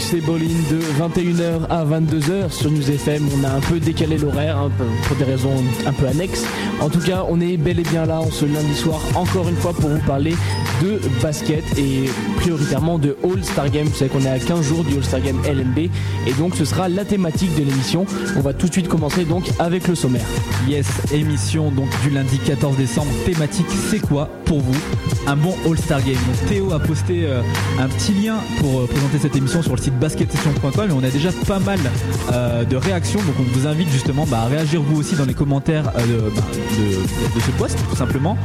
c'est Bolin de 21h à 22h sur News FM. On a un peu décalé l'horaire hein, pour des raisons un peu annexes. En tout cas, on est bel et bien là en ce lundi soir, encore une fois, pour vous parler de basket et prioritairement de All-Star Game. Vous savez qu'on est à 15 jours du All-Star Game LNB et donc ce sera la thématique de l'émission. On va tout de suite commencer donc avec le sommaire. Yes, émission donc du lundi 14 décembre. Thématique, c'est quoi pour vous un bon All-Star Game? Donc Théo a posté euh, un petit lien pour euh, présenter cette émission sur le site basketsession.com et on a déjà pas mal euh, de réactions. Donc on vous invite justement bah, à réagir vous aussi dans les commentaires bah, de, de, ce post tout simplement.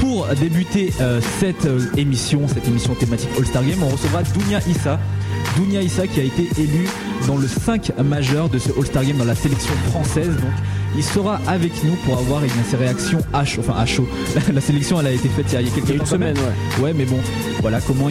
Pour débuter cette émission, cette émission thématique All-Star Game, on recevra Dounia Issa. Dounia Issa qui a été élu dans le 5 majeur de ce All-Star Game dans la sélection française. Donc il sera avec nous pour avoir eh ses réactions à chaud. Enfin à chaud. La, sélection elle a été faite il y a, quelques semaines. Ouais. ouais. mais bon, voilà comment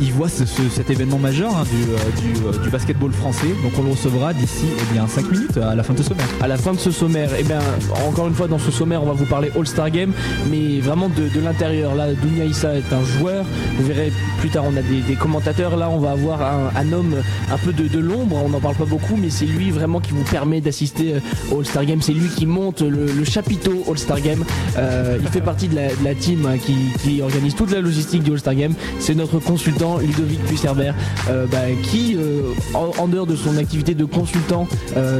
il, voit cet événement majeur hein, du, euh, euh, du, basketball français. Donc on le recevra d'ici eh bien 5 minutes à la fin de ce sommaire. À la fin de ce sommaire, et eh bien encore une fois dans ce sommaire on va vous parler All-Star Game, mais vraiment de, l'intérieur. Là, Dounia Issa est un joueur. Vous verrez plus tard on a des, commentateurs. Là on va avoir un, homme un peu de, de l'ombre. On n'en parle pas beaucoup, mais c'est lui vraiment qui vous permet d'assister euh, au All-Star c'est lui qui monte le, chapiteau All-Star Game. Euh, il fait partie de la, team hein, qui, organise toute la logistique du All-Star Game. C'est notre consultant Ludovic Puisserbert euh, bah, qui, euh, en, dehors de son activité de consultant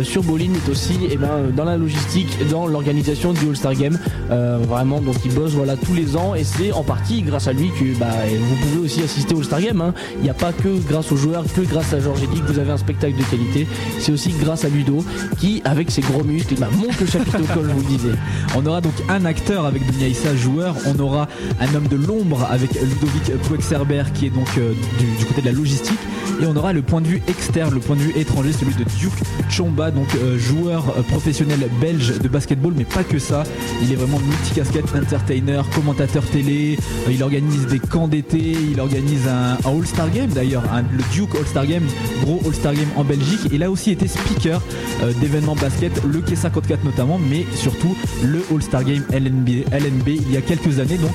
sur Bolin, est aussi eh ben, dans la logistique, dans l'organisation du All-Star Game. vraiment, donc il bosse voilà, tous les ans et c'est en partie grâce à lui que bah, vous pouvez aussi assister au All-Star Game. Hein. Il n'y a pas que grâce aux joueurs, que grâce à Georges que vous avez un spectacle de qualité. C'est aussi grâce à Ludo qui, avec ses gros muscles, monte le chapiteau comme je vous. On aura donc un acteur avec Dunia joueur. On aura un homme de l'ombre avec Ludovic Pouexerber qui est donc euh, du, côté de la logistique. Et on aura le point de vue externe, le point de vue étranger, celui de Duke Chomba, donc euh, joueur euh, professionnel belge de basketball, mais pas que ça. Il est vraiment multicasquette, entertainer, commentateur télé. il organise des camps d'été, il organise un, All-Star Game d'ailleurs, le Duke All-Star Game, gros All-Star Game en Belgique. Il a aussi été speaker d'événements basket, le k 54 notamment, mais surtout le All-Star Game LNB, LNB il y a quelques années. Donc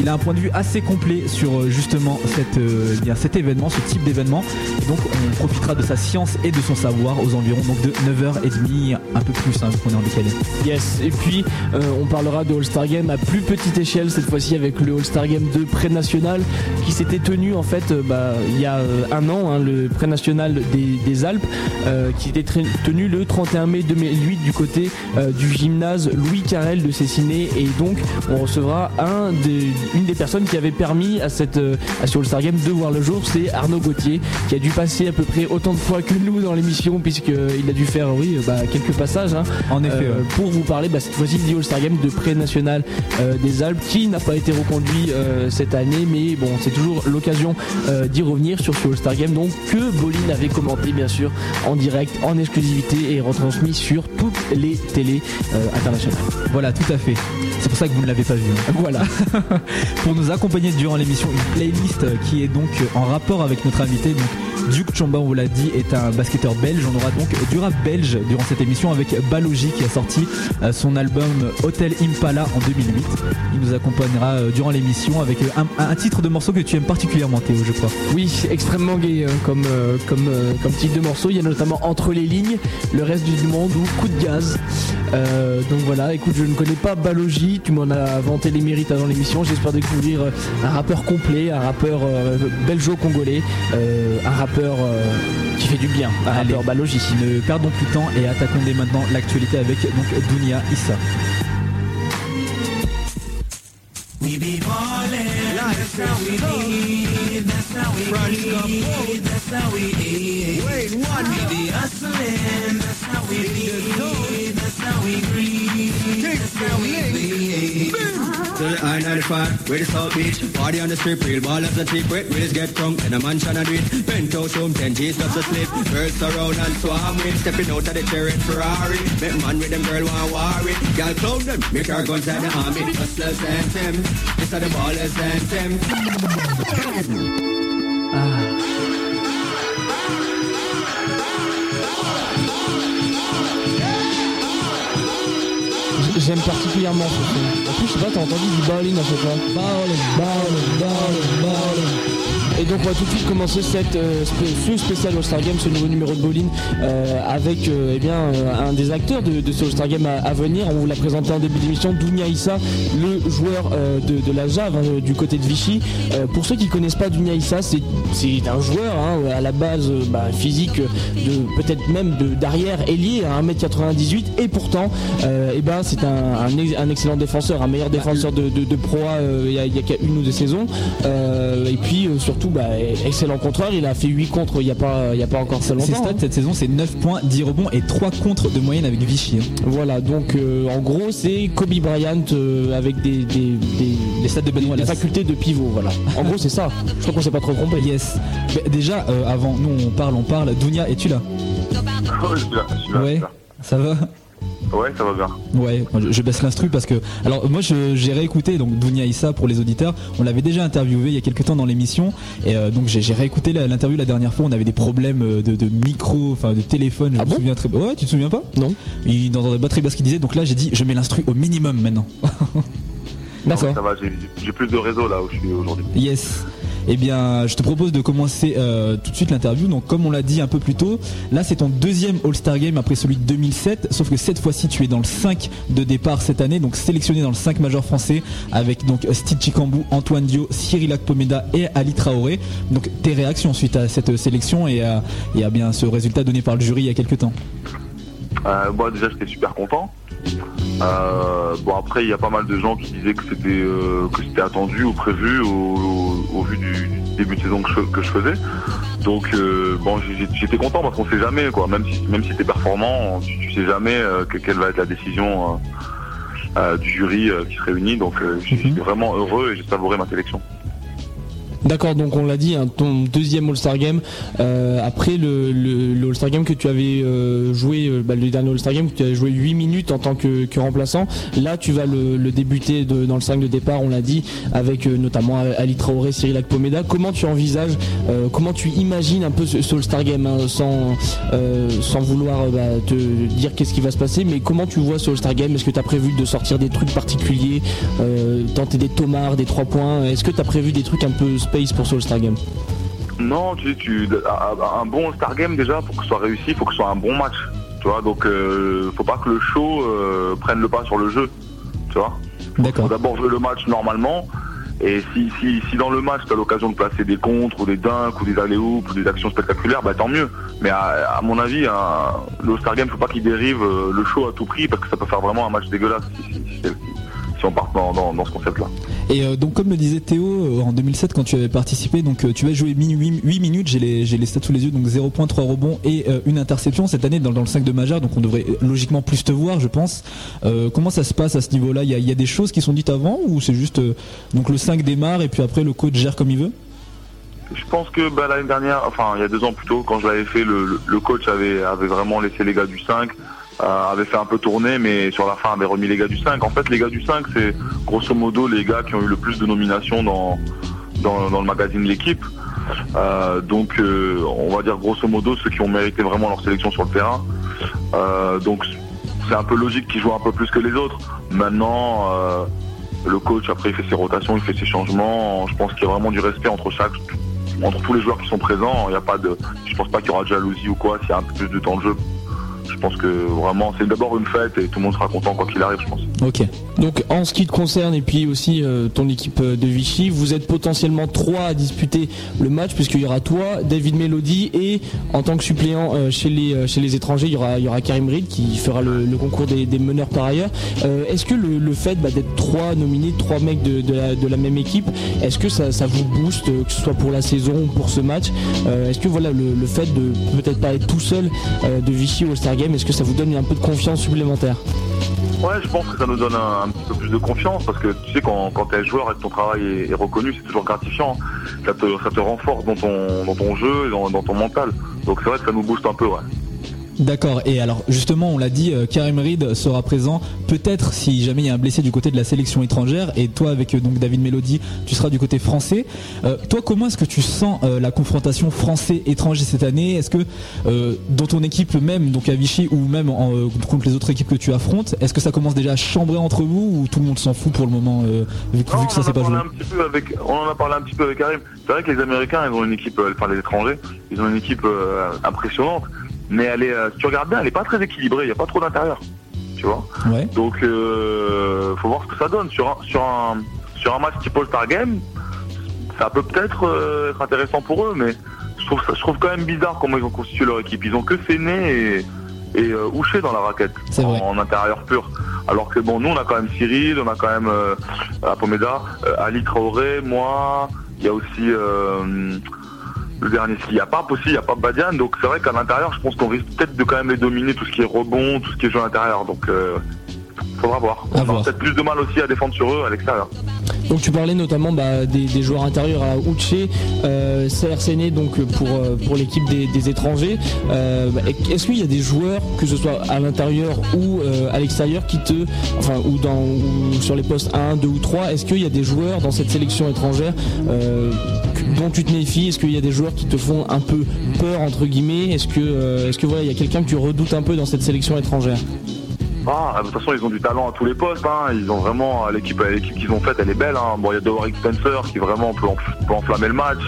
il a un point de vue assez complet sur euh, justement euh, bien, cet événement, ce type d'événement. donc on profitera de sa science et de son savoir aux environs donc de 9h30, un peu plus, hein, qu'on est en décalé. Yes, et puis euh, on parlera de All-Star Game à plus petite échelle, cette fois-ci avec le All-Star Game de pré-national qui s'était tenu en fait bah, il y a un an, hein, le pré-national des, Alpes, qui était tenu le 31 mai 2008 du côté du gymnase Louis Carrel de Cessiné. Et donc on recevra un des une des personnes qui avait permis à cette euh, à ce All-Star Game de voir le jour, c'est Arnaud Gauthier, qui a dû passer à peu près autant de fois que nous dans l'émission, puisqu'il a dû faire oui, bah, quelques passages. Hein, en effet. Euh, pour vous parler bah, cette fois-ci du All-Star Game de pré-national euh, des Alpes, qui n'a pas été reconduit cette année, mais bon, c'est toujours l'occasion d'y revenir sur ce All-Star Game, donc que Bolin avait commenté bien sûr en direct, en exclusivité et retransmis sur toutes les télés internationales. Voilà, tout à fait. C'est pour ça que vous ne l'avez pas vu. Hein. Voilà. pour nous accompagner durant l'émission une playlist qui est donc en rapport avec notre invité. Duke Chamba, on vous l'a dit, est un basketteur belge. On aura donc du rap belge durant cette émission avec Balogi qui a sorti euh, son album Hotel Impala en 2008. Il nous accompagnera euh, durant l'émission avec euh, un, titre de morceau que tu aimes particulièrement Théo, je crois. Oui, extrêmement gay comme, comme, comme titre de morceau. Il y a notamment Entre les lignes, Le reste du monde ou Coup de gaz. donc voilà, écoute, je ne connais pas Balogi, tu m'en as vanté les mérites avant l'émission. J'espère découvrir un rappeur complet, un rappeur belgeo-congolais, un rappeur qui fait du bien, un rappeur balogi. Ne perdons plus de temps et attaquons dès maintenant l'actualité avec donc Dunia Issa. To the I-95, where the South Beach Party on the strip, real ballers and secret Willis get drunk in a mansion and do it Penthouse room, 10 G's just to sleep. Girls around and swarm with Stepping out of the cherry Ferrari. Make man with them girl want worry. Girl clown them, make our guns at the army. Hustlers and them, this are the ballers and them. Ah J'aime particulièrement ce son. En plus, je sais pas, t'as entendu du bowling à chaque fois. Bowling, bowling, bowling, bowling. Et donc on va tout de suite commencer cette, euh, ce spécial All-Star Game, ce nouveau numéro de bowling, euh, avec euh, eh bien, un des acteurs de, de ce All-Star Game à, à venir. On vous l'a présenté en début d'émission, Dounia Issa, le joueur de, de la Jave hein, du côté de Vichy. Pour ceux qui connaissent pas Dounia Issa, c'est un joueur hein, à la base bah, physique de peut-être même d'arrière ailier à 1m98 et pourtant eh ben, c'est un, un ex- un excellent défenseur, un meilleur défenseur de, de, de Pro A, il y a, y une ou deux saisons. Et puis euh, surtout bah, excellent contreur, il a fait 8 contre il n'y a, pas- il y a pas encore très longtemps. Ses stats hein. cette saison, c'est 9 points, 10 rebonds et 3 contre de moyenne avec Vichy. hein. Voilà, donc euh, en gros c'est Kobe Bryant euh, avec des, des, des, Les stats de Ben des facultés de pivot. Voilà. En gros c'est ça. Je crois qu'on s'est pas trop trompé. Yes. Bah, déjà, euh, avant, nous on parle, on parle. Dounia, es-tu là? Ouais, je suis là, je suis là, je Ouais. suis là. Ça va? Ouais, ça va bien. Ouais, je, je baisse l'instru parce que. Alors, moi, je- j'ai réécouté donc Dounia Issa pour les auditeurs. On l'avait déjà interviewé il y a quelques temps dans l'émission. Et euh, donc, j'ai réécouté l'interview la dernière fois. On avait des problèmes euh, de, de micro, enfin de téléphone. Je Ah me bon? souviens très Ouais, tu te souviens pas? Non. Il n'entendait pas très bien ce qu'il disait. Donc là, j'ai dit, je mets l'instru au minimum maintenant. D'accord. Ça va, j'ai plus de réseau là où je suis aujourd'hui. Yes. Eh bien, je te propose de commencer euh, tout de suite l'interview. Donc, comme on l'a dit un peu plus tôt, là, c'est ton deuxième All-Star Game après celui de 2007. Sauf que cette fois-ci, tu es dans le 5 de départ cette année, donc sélectionné dans le 5 majeur français avec donc Steve Chikambou, Antoine Dio, Cyril Akpomeda et Ali Traoré. Donc, tes réactions suite à cette sélection et à, bien ce résultat donné par le jury il y a quelques temps? Euh, moi déjà j'étais super content. Euh, bon après il y a pas mal de gens qui disaient que c'était euh, que c'était attendu ou prévu au, au- au vu du, du début de saison que je, que je faisais. Donc euh, bon j'étais content parce qu'on sait jamais quoi. Même si même si t'es performant, tu, tu sais jamais que- quelle va être la décision du jury qui se réunit. Donc je suis Mhm. vraiment heureux et j'ai savouré ma sélection. D'accord, donc on l'a dit, hein, ton deuxième All-Star Game, euh, après le, All-Star Game que tu avais euh, joué, euh, bah, le dernier All-Star Game, que tu avais joué 8 minutes en tant que, remplaçant, là tu vas le, débuter dans le 5 de départ, on l'a dit, avec notamment Ali Traoré, Cyril Akpomeda. Comment tu envisages, comment tu imagines un peu ce, All-Star Game, hein, sans, sans vouloir bah, te dire qu'est-ce qui va se passer, mais comment tu vois ce All-Star Game? Est-ce que tu as prévu de sortir des trucs particuliers, tenter des tomards, des 3 points? Est-ce que tu as prévu des trucs un peu space pour ce All-Star Game Non, tu tu, un bon Star Game déjà, pour que ce soit réussi, il faut que ce soit un bon match. Tu vois, donc euh, faut pas que le show euh, prenne le pas sur le jeu. Tu vois? Faut D'accord. d'abord jouer le match normalement. Et si, si, si dans le match tu as l'occasion de placer des contres ou des dunks ou des alley ou des actions spectaculaires, bah tant mieux. Mais à, à mon avis, un, le Star Game, faut pas qu'il dérive euh, le show à tout prix parce que ça peut faire vraiment un match dégueulasse si, si, si, dans, dans, dans ce concept-là. Et euh, donc comme le disait Théo euh, en 2007 quand tu avais participé, donc euh, tu as joué 8, minutes, j'ai les, stats sous les yeux, donc 0 points, 3 rebonds et euh, une interception. Cette année dans, dans le 5 de majeur, donc on devrait logiquement plus te voir je pense. Euh, comment ça se passe à ce niveau-là? Il y a, il y a des choses qui sont dites avant ou c'est juste donc le 5 démarre et puis après le coach gère comme il veut? Je pense que bah, l'année dernière, enfin il y a deux ans plus tôt, quand je l'avais fait, le, coach avait, avait vraiment laissé les gars du 5, euh, avait fait un peu tourner, mais sur la fin avait remis les gars du 5. En fait, les gars du 5, c'est grosso modo les gars qui ont eu le plus de nominations dans, dans, le magazine L'équipe. Euh, donc euh, on va dire grosso modo ceux qui ont mérité vraiment leur sélection sur le terrain. Euh, donc c'est un peu logique qu'ils jouent un peu plus que les autres. Maintenant, euh, le coach après il fait ses rotations, il fait ses changements. Je pense qu'il y a vraiment du respect entre chaque entre tous les joueurs qui sont présents. Il y a pas de, je pense pas qu'il y aura de jalousie ou quoi. S'il y a un peu plus de temps de jeu, je pense que vraiment c'est d'abord une fête et tout le monde sera content quoi qu'il arrive, je pense. Ok. Donc en ce qui te concerne et puis aussi euh, ton équipe euh, de Vichy, vous êtes potentiellement trois à disputer le match puisqu'il y aura toi, David Melody et en tant que suppléant euh, chez les chez les étrangers, il y aura Karim Reed qui fera le, concours des, meneurs par ailleurs. Est-ce que le, fait bah, d'être trois nominés, trois mecs de, la, même équipe, est-ce que ça, vous booste que ce soit pour la saison ou pour ce match? Est-ce que voilà le, fait de peut-être pas être tout seul de Vichy au All-Star Est-ce que ça vous donne un peu de confiance supplémentaire Ouais, je pense que ça nous donne un, petit peu plus de confiance parce que tu sais quand, quand t'es joueur et que ton travail est, reconnu, c'est toujours gratifiant. Ça te, ça te renforce dans ton, dans ton jeu et dans, dans ton mental. Donc c'est vrai que ça nous booste un peu, ouais. D'accord. Et alors justement, on l'a dit, euh, Karim Reed sera présent. Peut-être si jamais il y a un blessé du côté de la sélection étrangère. Et toi, avec euh, donc David Melody, tu seras du côté français. Euh, toi, comment est-ce que tu sens euh, la confrontation français-étranger cette année? Est-ce que euh, dans ton équipe même, donc à Vichy ou même en, euh, contre les autres équipes que tu affrontes, est-ce que ça commence déjà à chambrer entre vous ou tout le monde s'en fout pour le moment euh, vu, que- Non, vu que ça s'est pas joué? avec, on en a parlé un petit peu avec Karim. C'est vrai que les Américains, ils ont une équipe, enfin les étrangers, ils ont une équipe euh, impressionnante, mais elle est, euh, si tu regardes bien, elle est pas très équilibrée. Il y a pas trop d'intérieur, tu vois. Ouais. Donc, euh, faut voir ce que ça donne sur un, sur un, sur un match type All-Star Game. Ça peut peut-être euh, être intéressant pour eux, mais je trouve, ça, je trouve quand même bizarre comment ils ont constitué leur équipe. Ils ont que Séné et, et euh, Houché dans la raquette en, en intérieur pur. Alors que bon, nous on a quand même Cyril, on a quand même euh, Apomeda, euh, Ali Traoré, moi. Il y a aussi euh, le dernier. Il n'y a pas aussi, il n'y a pas Badian. Donc c'est vrai qu'à l'intérieur, je pense qu'on risque peut-être de quand même les dominer tout ce qui est rebond, tout ce qui est jeu à l'intérieur. Donc euh, faudra voir. On aura peut-être plus de mal aussi à défendre sur eux à l'extérieur. Donc tu parlais notamment bah, des, des joueurs intérieurs à Uche, euh, CRCN donc pour, euh, pour l'équipe des, des étrangers. Euh, Est-ce qu'il y a des joueurs, que ce soit à l'intérieur ou euh, à l'extérieur, qui te, enfin ou dans ou sur les postes 1, 2 ou 3, est-ce qu'il y a des joueurs dans cette sélection étrangère dont tu te méfies Est-ce qu'il y a des joueurs qui te font un peu peur entre guillemets Est-ce que euh, est-ce que voilà il y a quelqu'un que tu redoutes un peu dans cette sélection étrangère? Ah, de toute façon, ils ont du talent à tous les postes. Hein. Ils ont vraiment l'équipe, l'équipe qu'ils ont faite, elle est belle. Hein. Bon, il y a Doric Spencer qui vraiment peut, enf- peut enflammer le match.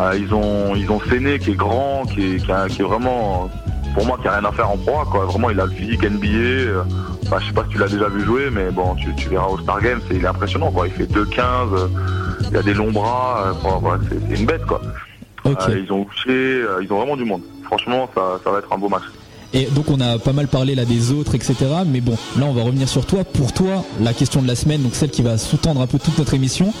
Euh, ils ont, ils ont Séné qui est grand, qui est, qui est vraiment, pour moi, qui a rien à faire en proie. Quoi. Vraiment, il a le physique NBA. euh, Enfin, je sais pas si tu l'as déjà vu jouer, mais bon, tu, tu verras au Star Games, c'est, il est impressionnant. Quoi. Il fait 2,15. euh, il a des longs bras. euh, enfin, voilà, c'est, une bête, quoi. Euh, ils ont touché, ils ont vraiment du monde. Franchement, ça, ça va être un beau match. Et donc on a pas mal parlé là des autres, etc. Mais bon, là on va revenir sur toi. Pour toi, la question de la semaine, donc celle qui va sous-tendre un peu toute notre émission.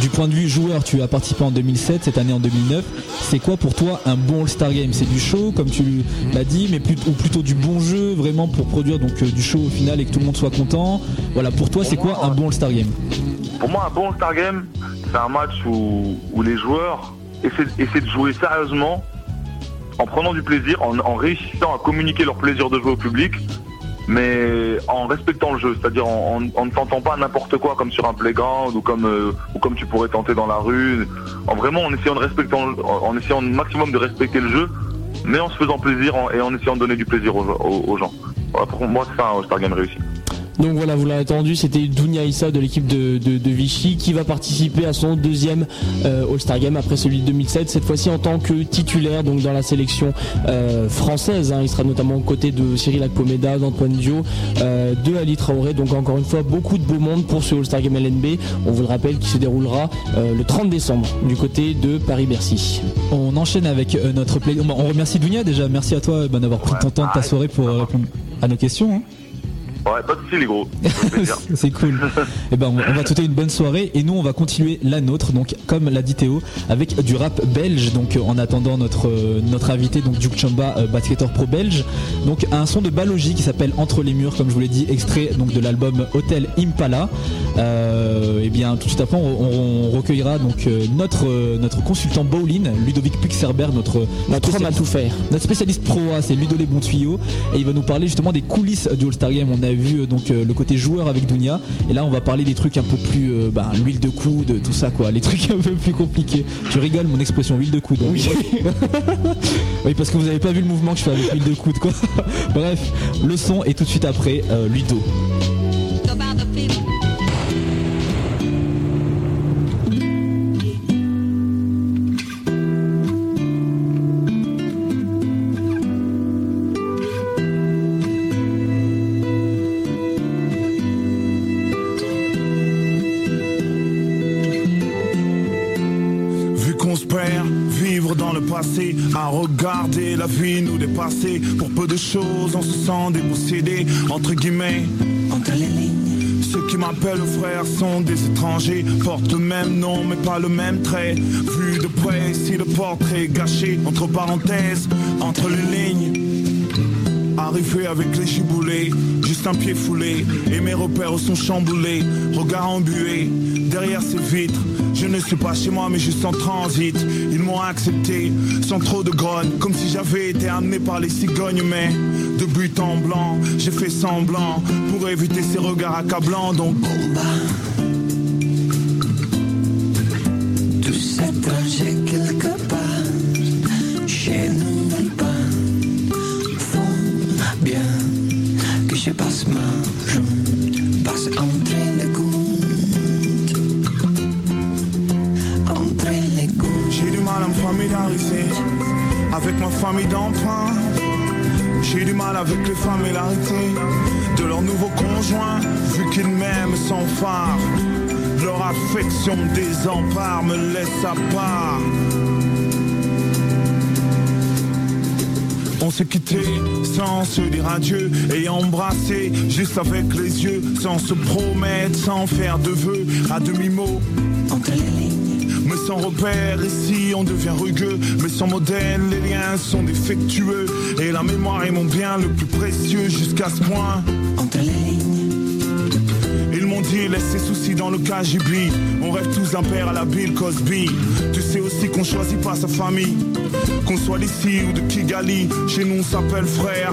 Du point de vue joueur, tu as participé en 2007, cette année en 2009. C'est quoi pour toi un bon All-Star Game? C'est du show, comme tu l'as dit, mais plus- ou plutôt du bon jeu, vraiment pour produire donc euh, du show au final et que tout le monde soit content? Voilà, pour toi, c'est quoi un bon All-Star Game? Pour moi, un bon All-Star Game, c'est un match où, les joueurs essaient, essaient de jouer sérieusement, en prenant du plaisir, en, en réussissant à communiquer leur plaisir de jouer au public, mais en respectant le jeu, c'est-à-dire en, en- ne tentant pas n'importe quoi comme sur un playground ou comme, euh, ou comme tu pourrais tenter dans la rue, en vraiment en essayant de respecter, en, en essayant au maximum de respecter le jeu, mais en se faisant plaisir et en essayant de donner du plaisir aux, aux- gens. Voilà, pour moi, c'est ça un All-Star Game réussi. Donc voilà, vous l'avez entendu, c'était Dounia Issa de l'équipe de, de- de Vichy qui va participer à son deuxième euh, All-Star Game après celui de 2007, cette fois-ci en tant que titulaire donc dans la sélection euh, française. hein. Il sera notamment aux côtés de Cyril Akpomeda, d'Antoine Dio, euh, de Ali Traoré. Donc encore une fois, beaucoup de beau monde pour ce All-Star Game LNB. On vous le rappelle qui se déroulera euh, le 30 décembre du côté de Paris-Bercy. On enchaîne avec euh, notre play. On remercie Dounia déjà. Merci à toi ben, d'avoir pris ton temps de ta soirée pour euh, répondre à nos questions. hein. Ouais, pas de soucis les gros. C'est cool. Et ben on va, souhaiter une bonne soirée et nous on va continuer la nôtre donc comme l'a dit Théo avec du rap belge donc euh, en attendant notre euh, notre invité donc Duke Chamba euh, basketteur pro belge donc un son de Balogie qui s'appelle Entre les murs comme je vous l'ai dit extrait donc de l'album Hotel Impala. Euh, et bien tout de suite après on, on recueillera donc notre notre consultant bowling Ludovic Pixerberg notre Notre homme à spécialiste- tout faire. notre spécialiste pro A, c'est Ludo Les Bons Tuyaux et il va nous parler justement des coulisses du All-Star Game. On a vu euh, donc euh, le côté joueur avec Dunia et là on va parler des trucs un peu plus euh, bah, l'huile de coude, tout ça quoi, les trucs un peu plus compliqués. Tu rigoles mon expression huile de coude. hein. Oui. Oui, parce que vous avez pas vu le mouvement que je fais avec l'huile de coude quoi. Bref, le son et tout de suite après Ludo. Pour peu de choses, on se sent dépossédé, entre guillemets. Entre les lignes. Ceux qui m'appellent frère sont des étrangers, portent le même nom mais pas le même trait. Vu de près, si le portrait est gâché, entre parenthèses, entre les lignes. Arrivé avec les giboulés, juste un pied foulé, et mes repères sont chamboulés, regard embué, derrière ces vitres, Je ne suis pas chez moi mais juste en transit. Ils m'ont accepté sans trop de grogne Comme si j'avais été amené par les cigognes. Mais de but en blanc j'ai fait semblant Pour éviter ces regards accablants. Donc quelque Avec les familiarités de leur nouveau conjoint, vu qu'ils m'aiment sans phare. Leur affection désempare me laisse à part. On s'est quitté sans se dire adieu et embrassé juste avec les yeux, sans se promettre, sans faire de vœux, à demi-mot. Sans repère, ici on devient rugueux. Mais sans modèle, les liens sont défectueux. Et la mémoire est mon bien le plus précieux jusqu'à ce point. Entre les lignes Ils m'ont dit, laisse ces soucis dans le KGB. On rêve tous d'un père à la Bill Cosby. Tu sais aussi qu'on choisit pas sa famille. Qu'on soit d'ici ou de Kigali, chez nous on s'appelle frère.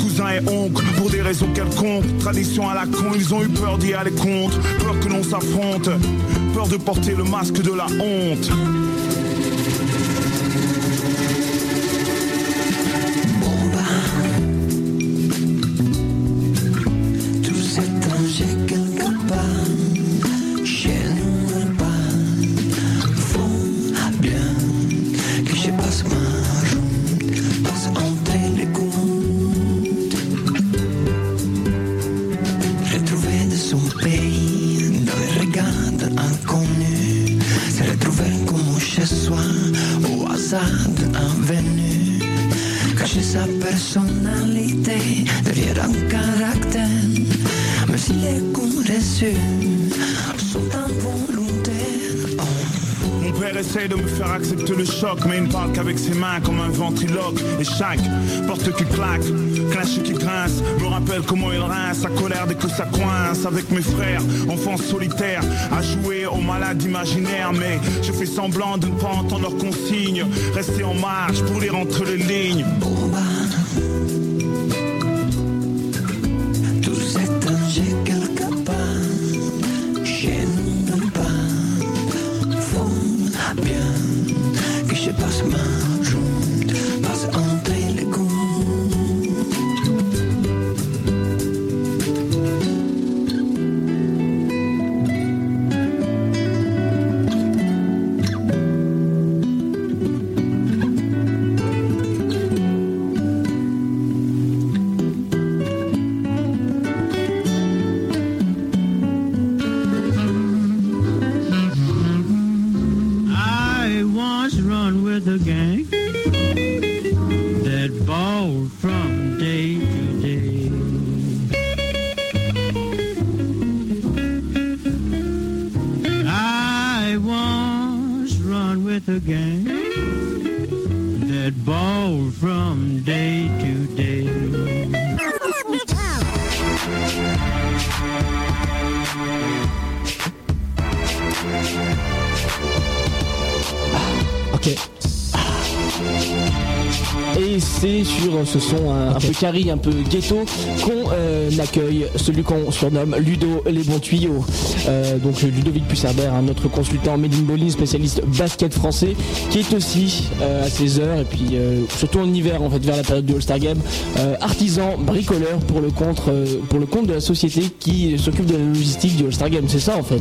Cousin et oncle, pour des raisons quelconques. Tradition à la con, ils ont eu peur d'y aller contre. Peur que l'on s'affronte. De porter le masque de la honte. De me faire accepter le choc, mais il ne parle qu'avec ses mains comme un ventriloque. Et chaque porte qui claque, clash qui grince, me rappelle comment il rince sa colère dès que ça coince. Avec mes frères, enfants solitaires, à jouer aux malades imaginaires. Mais je fais semblant de ne pas entendre leurs consignes. Rester en marche pour lire entre les lignes. Son un, peu ghetto qu'on euh, accueille celui qu'on surnomme Ludo les bons tuyaux. Euh, donc Ludovic Pussarbert, un autre consultant Made in Bowling, spécialiste basket français, qui est aussi euh, à ses heures et puis surtout en hiver en fait vers la période du All-Star Game, artisan bricoleur pour le compte pour le compte de la société qui s'occupe de la logistique du All-Star Game. C'est ça en fait.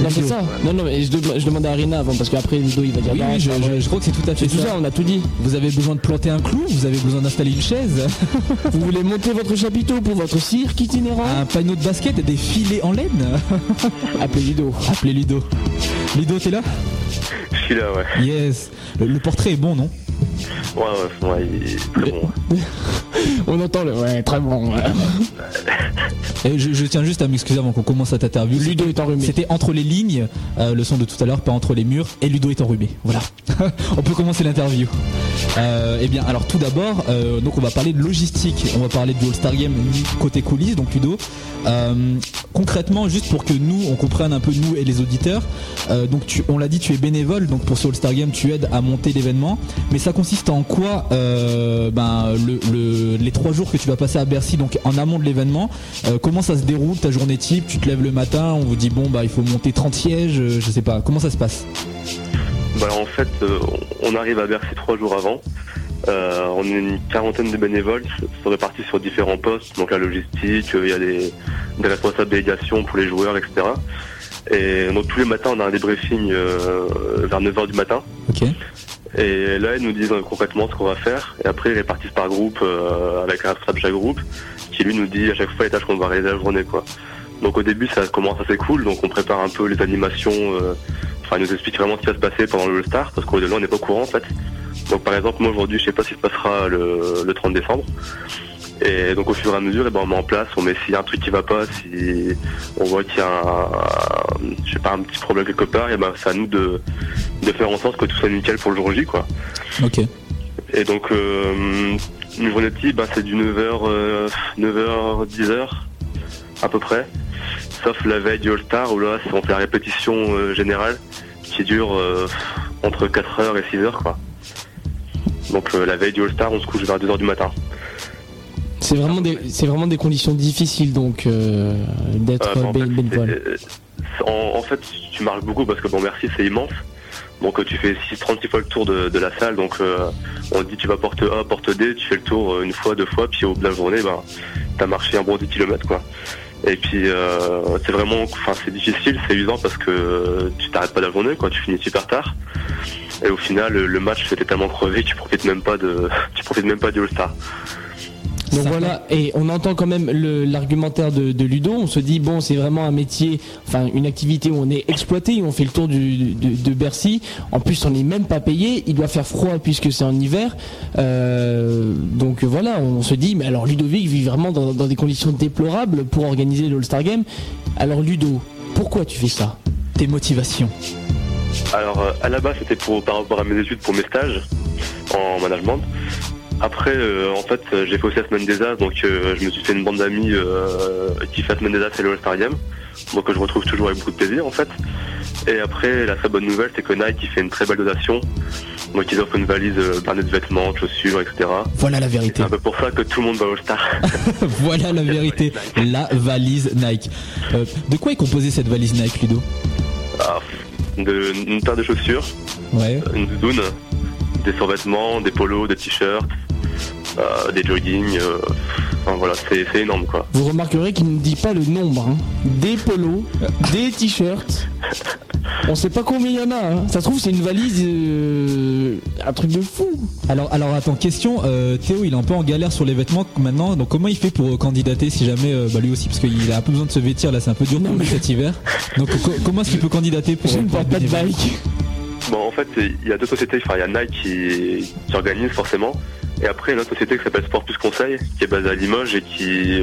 Non, c'est ça. Non, non, mais je, dem- je demandais à Rina avant parce qu'après Ludo il va dire Oui, non, oui, je, crois que c'est tout à fait C'est tout ça, on a tout dit. Vous avez besoin de planter un clou, vous avez besoin d'installer une chaise, Vous voulez monter votre chapiteau pour votre cirque itinérant un panneau de basket et des filets en laine. Appelez Ludo. Appelez Ludo. Ludo, t'es là Je suis là, ouais. Yes. Le, le portrait est bon, non Ouais, ouais, ouais, il est très bon. On entend le. Ouais, très bon. ouais. Et je, je tiens juste à m'excuser avant qu'on commence cette interview. Ludo est enrhumé. C'était entre les lignes, euh, le son de tout à l'heure, pas entre les murs, et Ludo est enrhumé. Voilà. on peut commencer l'interview. Euh, eh bien, alors tout d'abord, euh, donc on va parler de logistique. On va parler du All-Star Game côté coulisses, donc Ludo. Concrètement, juste pour que nous, on comprenne un peu nous et les auditeurs. donc tu, on l'a dit, tu es bénévole, donc pour ce All-Star Game, tu aides à monter l'événement. Mais ça consiste en quoi ben, le, le- les trois jours que tu vas passer à Bercy, donc en amont de l'événement, comment ça se déroule ta journée type Tu te lèves le matin, on vous dit bon bah il faut monter 30 sièges, euh, je sais pas, comment ça se passe Bah, en fait, euh, on arrive à Bercy trois jours avant. Euh, on est une quarantaine de bénévoles, sont répartis sur différents postes, donc la logistique, il y a des, des responsables délégation pour les joueurs, etc. Et donc tous les matins, on a un débriefing euh, vers 9h du matin. Et là, ils nous disent euh, concrètement ce qu'on va faire. Et après, ils répartissent par groupe euh, avec un responsable de chaque groupe qui lui nous dit à chaque fois les tâches qu'on va réaliser la journée. quoi. Donc au début, ça commence assez cool. Donc on prépare un peu les animations. euh, Enfin, ils nous expliquent vraiment ce qui va se passer pendant le All-Star parce qu'au-delà, on n'est pas au courant en fait. Donc par exemple, moi aujourd'hui, je sais pas ce qui se passera le 30 décembre. Et donc au fur et à mesure, eh ben, on met en place, on met s'il y a un truc qui va pas, si on voit qu'il y a un, je sais pas, un petit problème quelque part, et ben c'est à nous de, de faire en sorte que tout soit nickel pour le jour J, quoi. Ok. Et donc, euh, une journée type, bah, c'est du 9h, 9h, 10h, à peu près. Sauf la veille du All-Star, où là, on fait la répétition euh, générale, qui dure euh, entre 4h et 6h, quoi. Donc, euh, la veille du All-Star, on se couche vers 2h du matin. C'est vraiment, des, c'est vraiment des conditions difficiles donc euh, d'être Euh, en, bé- fait, bénévole. c'est- en, en fait, tu marches beaucoup parce que bon, merci, c'est immense. Donc euh, tu fais 6, 36 fois le tour de, de la salle. Donc euh, on te dit tu vas porte A, porte D, tu fais le tour euh, une fois, deux fois, puis au bout de la journée, ben, t'as marché un bon 10 km quoi. Et puis euh, c'est vraiment, enfin c'est difficile, c'est usant parce que tu t'arrêtes pas la journée quoi, tu finis super tard. Et au final, le, le match c'était tellement crevé, que tu profites même pas de, tu profites même pas du All-Star. Donc voilà, et on entend quand même l'argumentaire de, de Ludo. On se dit bon, c'est vraiment un métier, enfin une activité où on est exploité. On fait le tour du, de, de Bercy. En plus, on n'est même pas payé. Il doit faire froid puisque c'est en hiver. Euh, donc voilà, on se dit mais alors Ludovic vit vraiment dans, dans des conditions déplorables pour organiser le All-Star Game. Alors Ludo, pourquoi tu fais ça? Tes motivations. Alors euh, à la base c'était pour par rapport à mes études pour mes stages en management. Après euh, en fait euh, j'ai fait aussi la semaine des As donc euh, je me suis fait une bande d'amis euh, qui fait la semaine des As et le All-Star Game. Donc je retrouve toujours avec beaucoup de plaisir en fait. Et après la très bonne nouvelle c'est que Nike fait une très belle donation. Donc ils offrent une valise blindée de vêtements, de chaussures, etc. Voilà la C'est vérité. un peu pour ça que tout le monde va au All-Star. voilà la vérité. La valise Nike. De quoi est composée cette valise Nike, Ludo? Ah, de, une paire de chaussures, Ouais. une doudoune, des survêtements, des polos, des t-shirts, euh, des joggings. euh, enfin, voilà, c'est c'est énorme quoi. Vous remarquerez qu'il ne dit pas le nombre. hein. Des polos, des t-shirts. On sait pas combien il y en a. hein. Ça se trouve c'est une valise, euh, un truc de fou. Alors, alors attends, question. euh, Théo, il est un peu en galère sur les vêtements maintenant. Donc, comment il fait pour euh, candidater si jamais, euh, bah, lui aussi, parce qu'il a un peu besoin de se vêtir là, c'est un peu dur pour lui cet hiver. Donc, co- comment est-ce qu'il peut candidater pour Je ne pour porte pas de bénévole bike. Bon, en fait, il y a deux sociétés. Enfin, il y a Nike qui, qui organise forcément. Et après, il y a une autre société qui s'appelle Sport Plus Conseil, qui est basée à Limoges et qui,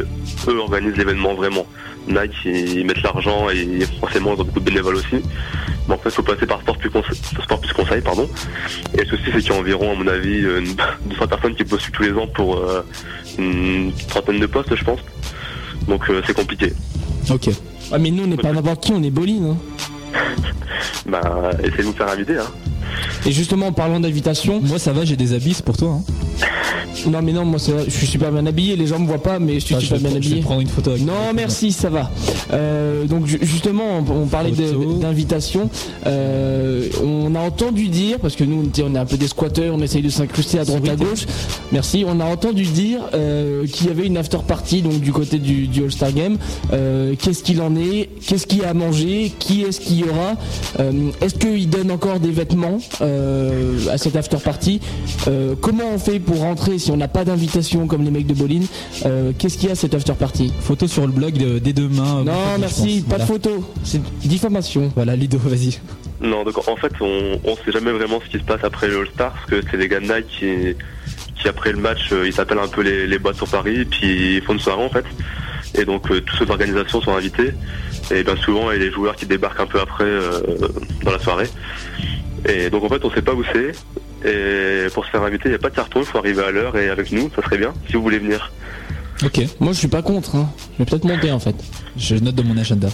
eux, organisent l'événement vraiment. Nike, ils mettent l'argent et forcément, ils ont beaucoup de bénévoles aussi. Mais en fait, il faut passer par Sport Plus Conseil, Sport Plus Conseil pardon. Et le souci, c'est qu'il y a environ, à mon avis, une 200 personnes qui postulent tous les ans pour euh, une trentaine de postes, je pense. Donc, euh, c'est compliqué. Ok. Ah, mais nous on n'est pas n'importe qui, on est Boline. hein. Bah, essayez de nous faire inviter, hein. Et justement en parlant d'invitation, Moi, ça va, j'ai des habits, c'est pour toi. Hein. Non mais non moi je suis super bien habillé, les gens me voient pas mais je suis super bien habillé. prendre une photo avec Non merci ça va. Euh, donc ju- justement on, parlait d'invitation. Euh, on a entendu dire parce que nous on est un peu des squatteurs, on essaye de s'incruster à droite à gauche. Merci. On a entendu dire euh, qu'il y avait une after party donc du côté du, du All Star Game. Qu'est-ce qu'il en est? Qu'est-ce qu'il y a à manger? Qui est-ce qu'il y aura? Est-ce qu'ils donnent encore des vêtements à cette after party? Comment on fait pour rentrer si on n'a pas d'invitation comme les mecs de Bolin Euh, Qu'est-ce qu'il y a cette after party? Photo sur le blog de- dès demain. Non vendredi, je merci, pas de photo. C'est diffamation. Voilà, Ludo, vas-y. Non, donc en fait, on, on sait jamais vraiment ce qui se passe après le All-Star, parce que c'est les gars de Nike qui, Puis après le match, euh, ils appellent un peu les, les boîtes sur Paris, puis ils font une soirée en fait. Et donc euh, tous ceux d'organisation sont invités. Et bien souvent, il y a les joueurs qui débarquent un peu après euh, dans la soirée. Et donc en fait, on sait pas où c'est. Et pour se faire inviter, il n'y a pas de carton, il faut arriver à l'heure et avec nous, ça serait bien, si vous voulez venir. Ok. Moi je suis pas contre, hein. je vais peut-être monter en fait. Je note dans mon agenda.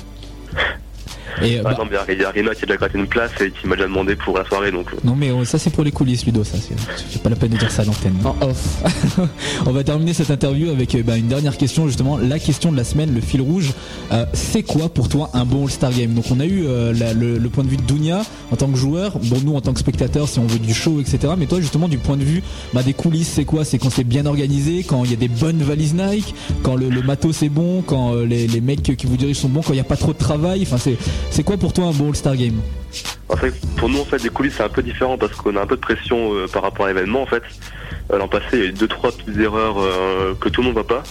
Et, Ah bah, mais il y a Rina qui a déjà gratté une place et qui m'a déjà demandé pour la soirée, donc euh, non mais euh, ça c'est pour les coulisses Ludo, ça c'est pas la peine de dire ça à l'antenne. En off. On va terminer cette interview avec euh, bah, une dernière question justement, la question de la semaine, le fil rouge. Euh, c'est quoi pour toi un bon All-Star Game? Donc on a eu euh, la- le, le point de vue de Dounia en tant que joueur, bon nous en tant que spectateur si on veut du show etc. Mais toi justement du point de vue bah, des coulisses c'est quoi? C'est quand c'est bien organisé, quand il y a des bonnes valises Nike, quand le, le matos est bon, quand euh, les, les mecs qui vous dirigent sont bons, quand il n'y a pas trop de travail? Enfin c'est c'est quoi pour toi un bon All-Star Game En fait, pour nous, en fait, les coulisses, c'est un peu différent parce qu'on a un peu de pression euh, par rapport à l'événement, en fait. Euh, L'an passé, il y a eu deux, trois petites erreurs euh, que tout le monde voit pas.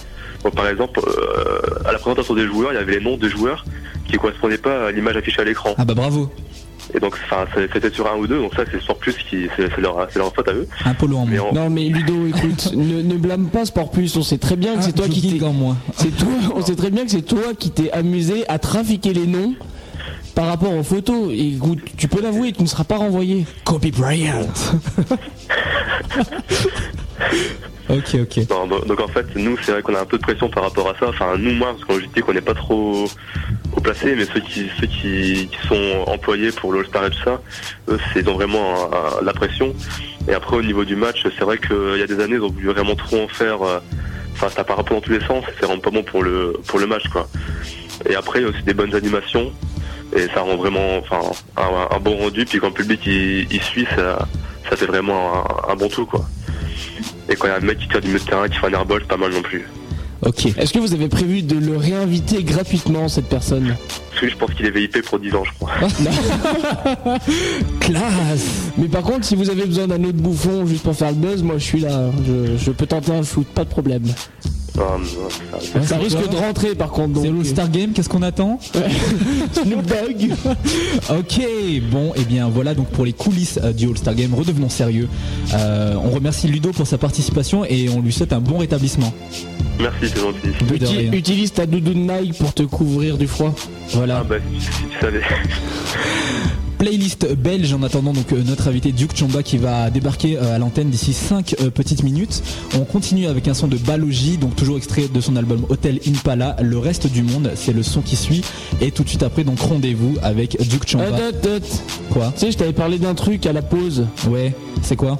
Bon, par exemple, euh, à la présentation des joueurs, il y avait les noms des joueurs qui correspondaient pas à l'image affichée à l'écran. Ah bah bravo, Et donc, enfin, c'est- c'était sur un ou deux, donc ça, c'est Sport Plus qui, c'est c'est leur, c'est leur faute à eux. un polo en Mais moins. en- Non mais Ludo, écoute, ne, ne blâme pas Sport Plus, on sait très bien que c'est Ah, toi qui t'es... en moins. C'est toi, on sait très bien que c'est toi qui t'es amusé à trafiquer les noms par rapport aux photos. Et écoute, tu peux l'avouer, tu ne seras pas renvoyé. Kobe Bryant. ok, ok. Non, donc, donc, en fait, nous, c'est vrai qu'on a un peu de pression par rapport à ça. Enfin, nous, moi, parce qu'on dis qu'on n'est pas trop au placé, mais ceux qui, ceux qui, qui sont employés pour l'All-Star et tout ça, eux, c'est- ils ont vraiment un- un- la pression. Et après, au niveau du match, c'est vrai qu'il y a des années, ils ont voulu vraiment trop en faire. euh, Enfin, ça part un peu dans tous les sens. et C'est vraiment pas bon pour le, pour le match, quoi. Et après, il y a aussi des bonnes animations. Et ça rend vraiment, enfin, un, un bon rendu. Puis quand le public il, il suit, ça, ça fait vraiment un, un bon tout, quoi. Et quand il y a un mec qui tire du milieu de terrain, qui fait un airball, c'est pas mal non plus. Ok. Est-ce que vous avez prévu de le réinviter gratuitement, cette personne? Parce que je pense qu'il est VIP pour 10 ans, je crois. Classe Mais par contre, si vous avez besoin d'un autre bouffon juste pour faire le buzz, moi je suis là. Je, je peux tenter un shoot, pas de problème. Ça- risque de rentrer par contre. C'est Donc, l'All-Star Game, qu'est-ce qu'on attend Snoop Dogg. Ok, bon, et bien voilà donc pour les coulisses euh, du All-Star Game, redevenons sérieux. Euh, on remercie Ludo pour sa participation et on lui souhaite un bon rétablissement. Merci, c'est gentil. Utilise ta doudoune Nike pour te couvrir du froid. Voilà. Ah bah, si, si tu savais. Playlist belge en attendant donc euh, notre invité Duke Chomba qui va débarquer euh, à l'antenne d'ici 5 petites minutes. On continue avec un son de Balogi, donc toujours extrait de son album Hotel Impala. Le reste du monde, c'est le son qui suit. Et tout de suite après, donc rendez-vous avec Duke Chomba. Hot, hot. Quoi? Tu sais, je t'avais parlé d'un truc à la pause. Ouais, c'est quoi?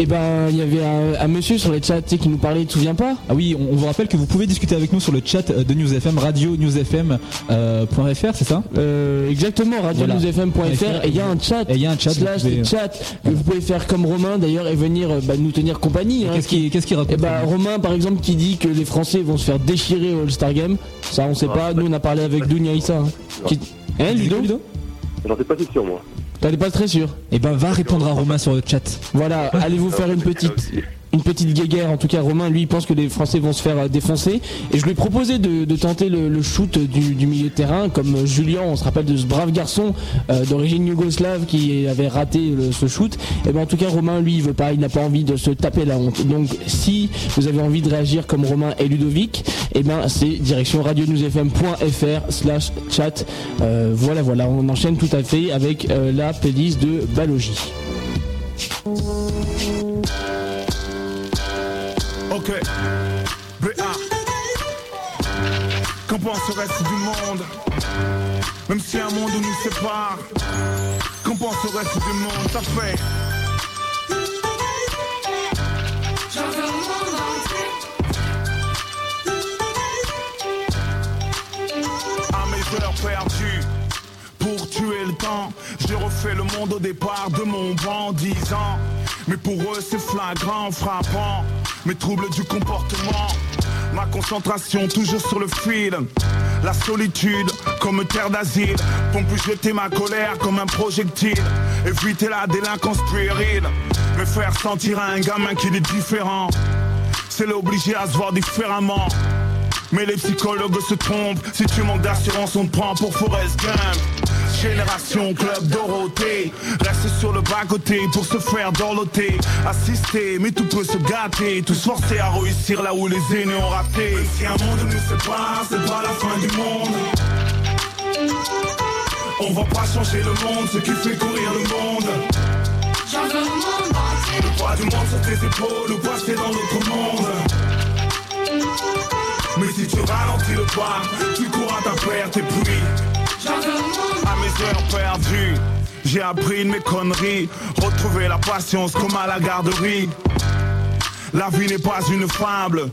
Et ben, il y avait un, un monsieur sur les chats tu sais, qui nous parlait, tu te souviens pas? Ah oui, on, on vous rappelle que vous pouvez discuter avec nous sur le chat euh, de News FM, radio newsfm.fr, c'est ça? Euh, exactement, Voilà. radionewsfm.fr et il y a un chat. Et il y a un chat, vous slash pouvez- chat que vous pouvez faire comme Romain d'ailleurs et venir euh, bah, nous tenir compagnie. hein. Qu'est-ce qu'il qu'est-ce qu'il raconte Et bah Romain par exemple qui dit que les Français vont se faire déchirer au All-Star Game, ça on sait Ah, pas, nous on a parlé avec Dounia Issa. Hein. Qui- Hein Ludo, J'en suis pas si sûr, moi. T'es pas très sûr Eh ben va répondre à Romain sur le chat. Voilà, allez vous faire une petite une petite guéguerre. En tout cas, Romain, lui, il pense que les Français vont se faire euh, défoncer. Et je lui ai proposé de, de tenter le, shoot du, milieu de terrain, comme euh, Julien, on se rappelle de ce brave garçon euh, d'origine yougoslave qui avait raté ce shoot. Et ben en tout cas, Romain, lui, il veut pas, il n'a pas envie de se taper la honte. Donc, si vous avez envie de réagir comme Romain et Ludovic, et ben c'est direction radionewsfm.fr slash chat. Voilà, voilà, on enchaîne tout à fait avec la playlist de Balogie. Ok. BA. Qu'en pense le reste du monde? Même si un monde nous sépare. Qu'en pense le reste du monde? Ça fait. À mes heures perdues. Pour tuer le temps, j'ai refait le monde au départ de mon banc, 10 ans. Mais pour eux, c'est flagrant, frappant. Mes troubles du comportement, ma concentration toujours sur le fil. La solitude comme terre d'asile, font plus jeter ma colère comme un projectile. Éviter la délinquance puérile, me faire sentir un gamin qu'il est différent. C'est l'obliger à se voir différemment. Mais les psychologues se trompent Si tu manques d'assurance on te prend pour Forrest Gump Génération Club Dorothée. Reste sur le bas-côté pour se faire dorloter. Assister, mais tout peut se gâter. Tous forcés à réussir là où les aînés ont raté. Même Si un monde nous sépare, c'est pas la fin du monde. On va pas changer le monde, ce qui fait courir le monde. Le poids du monde sur tes épaules, le poids c'est dans l'autre monde. Mais si tu ralentis le pas, tu cours à ta perte et puis À mes heures perdues, j'ai appris de mes conneries Retrouver la patience comme à la garderie. La vie n'est pas une fable.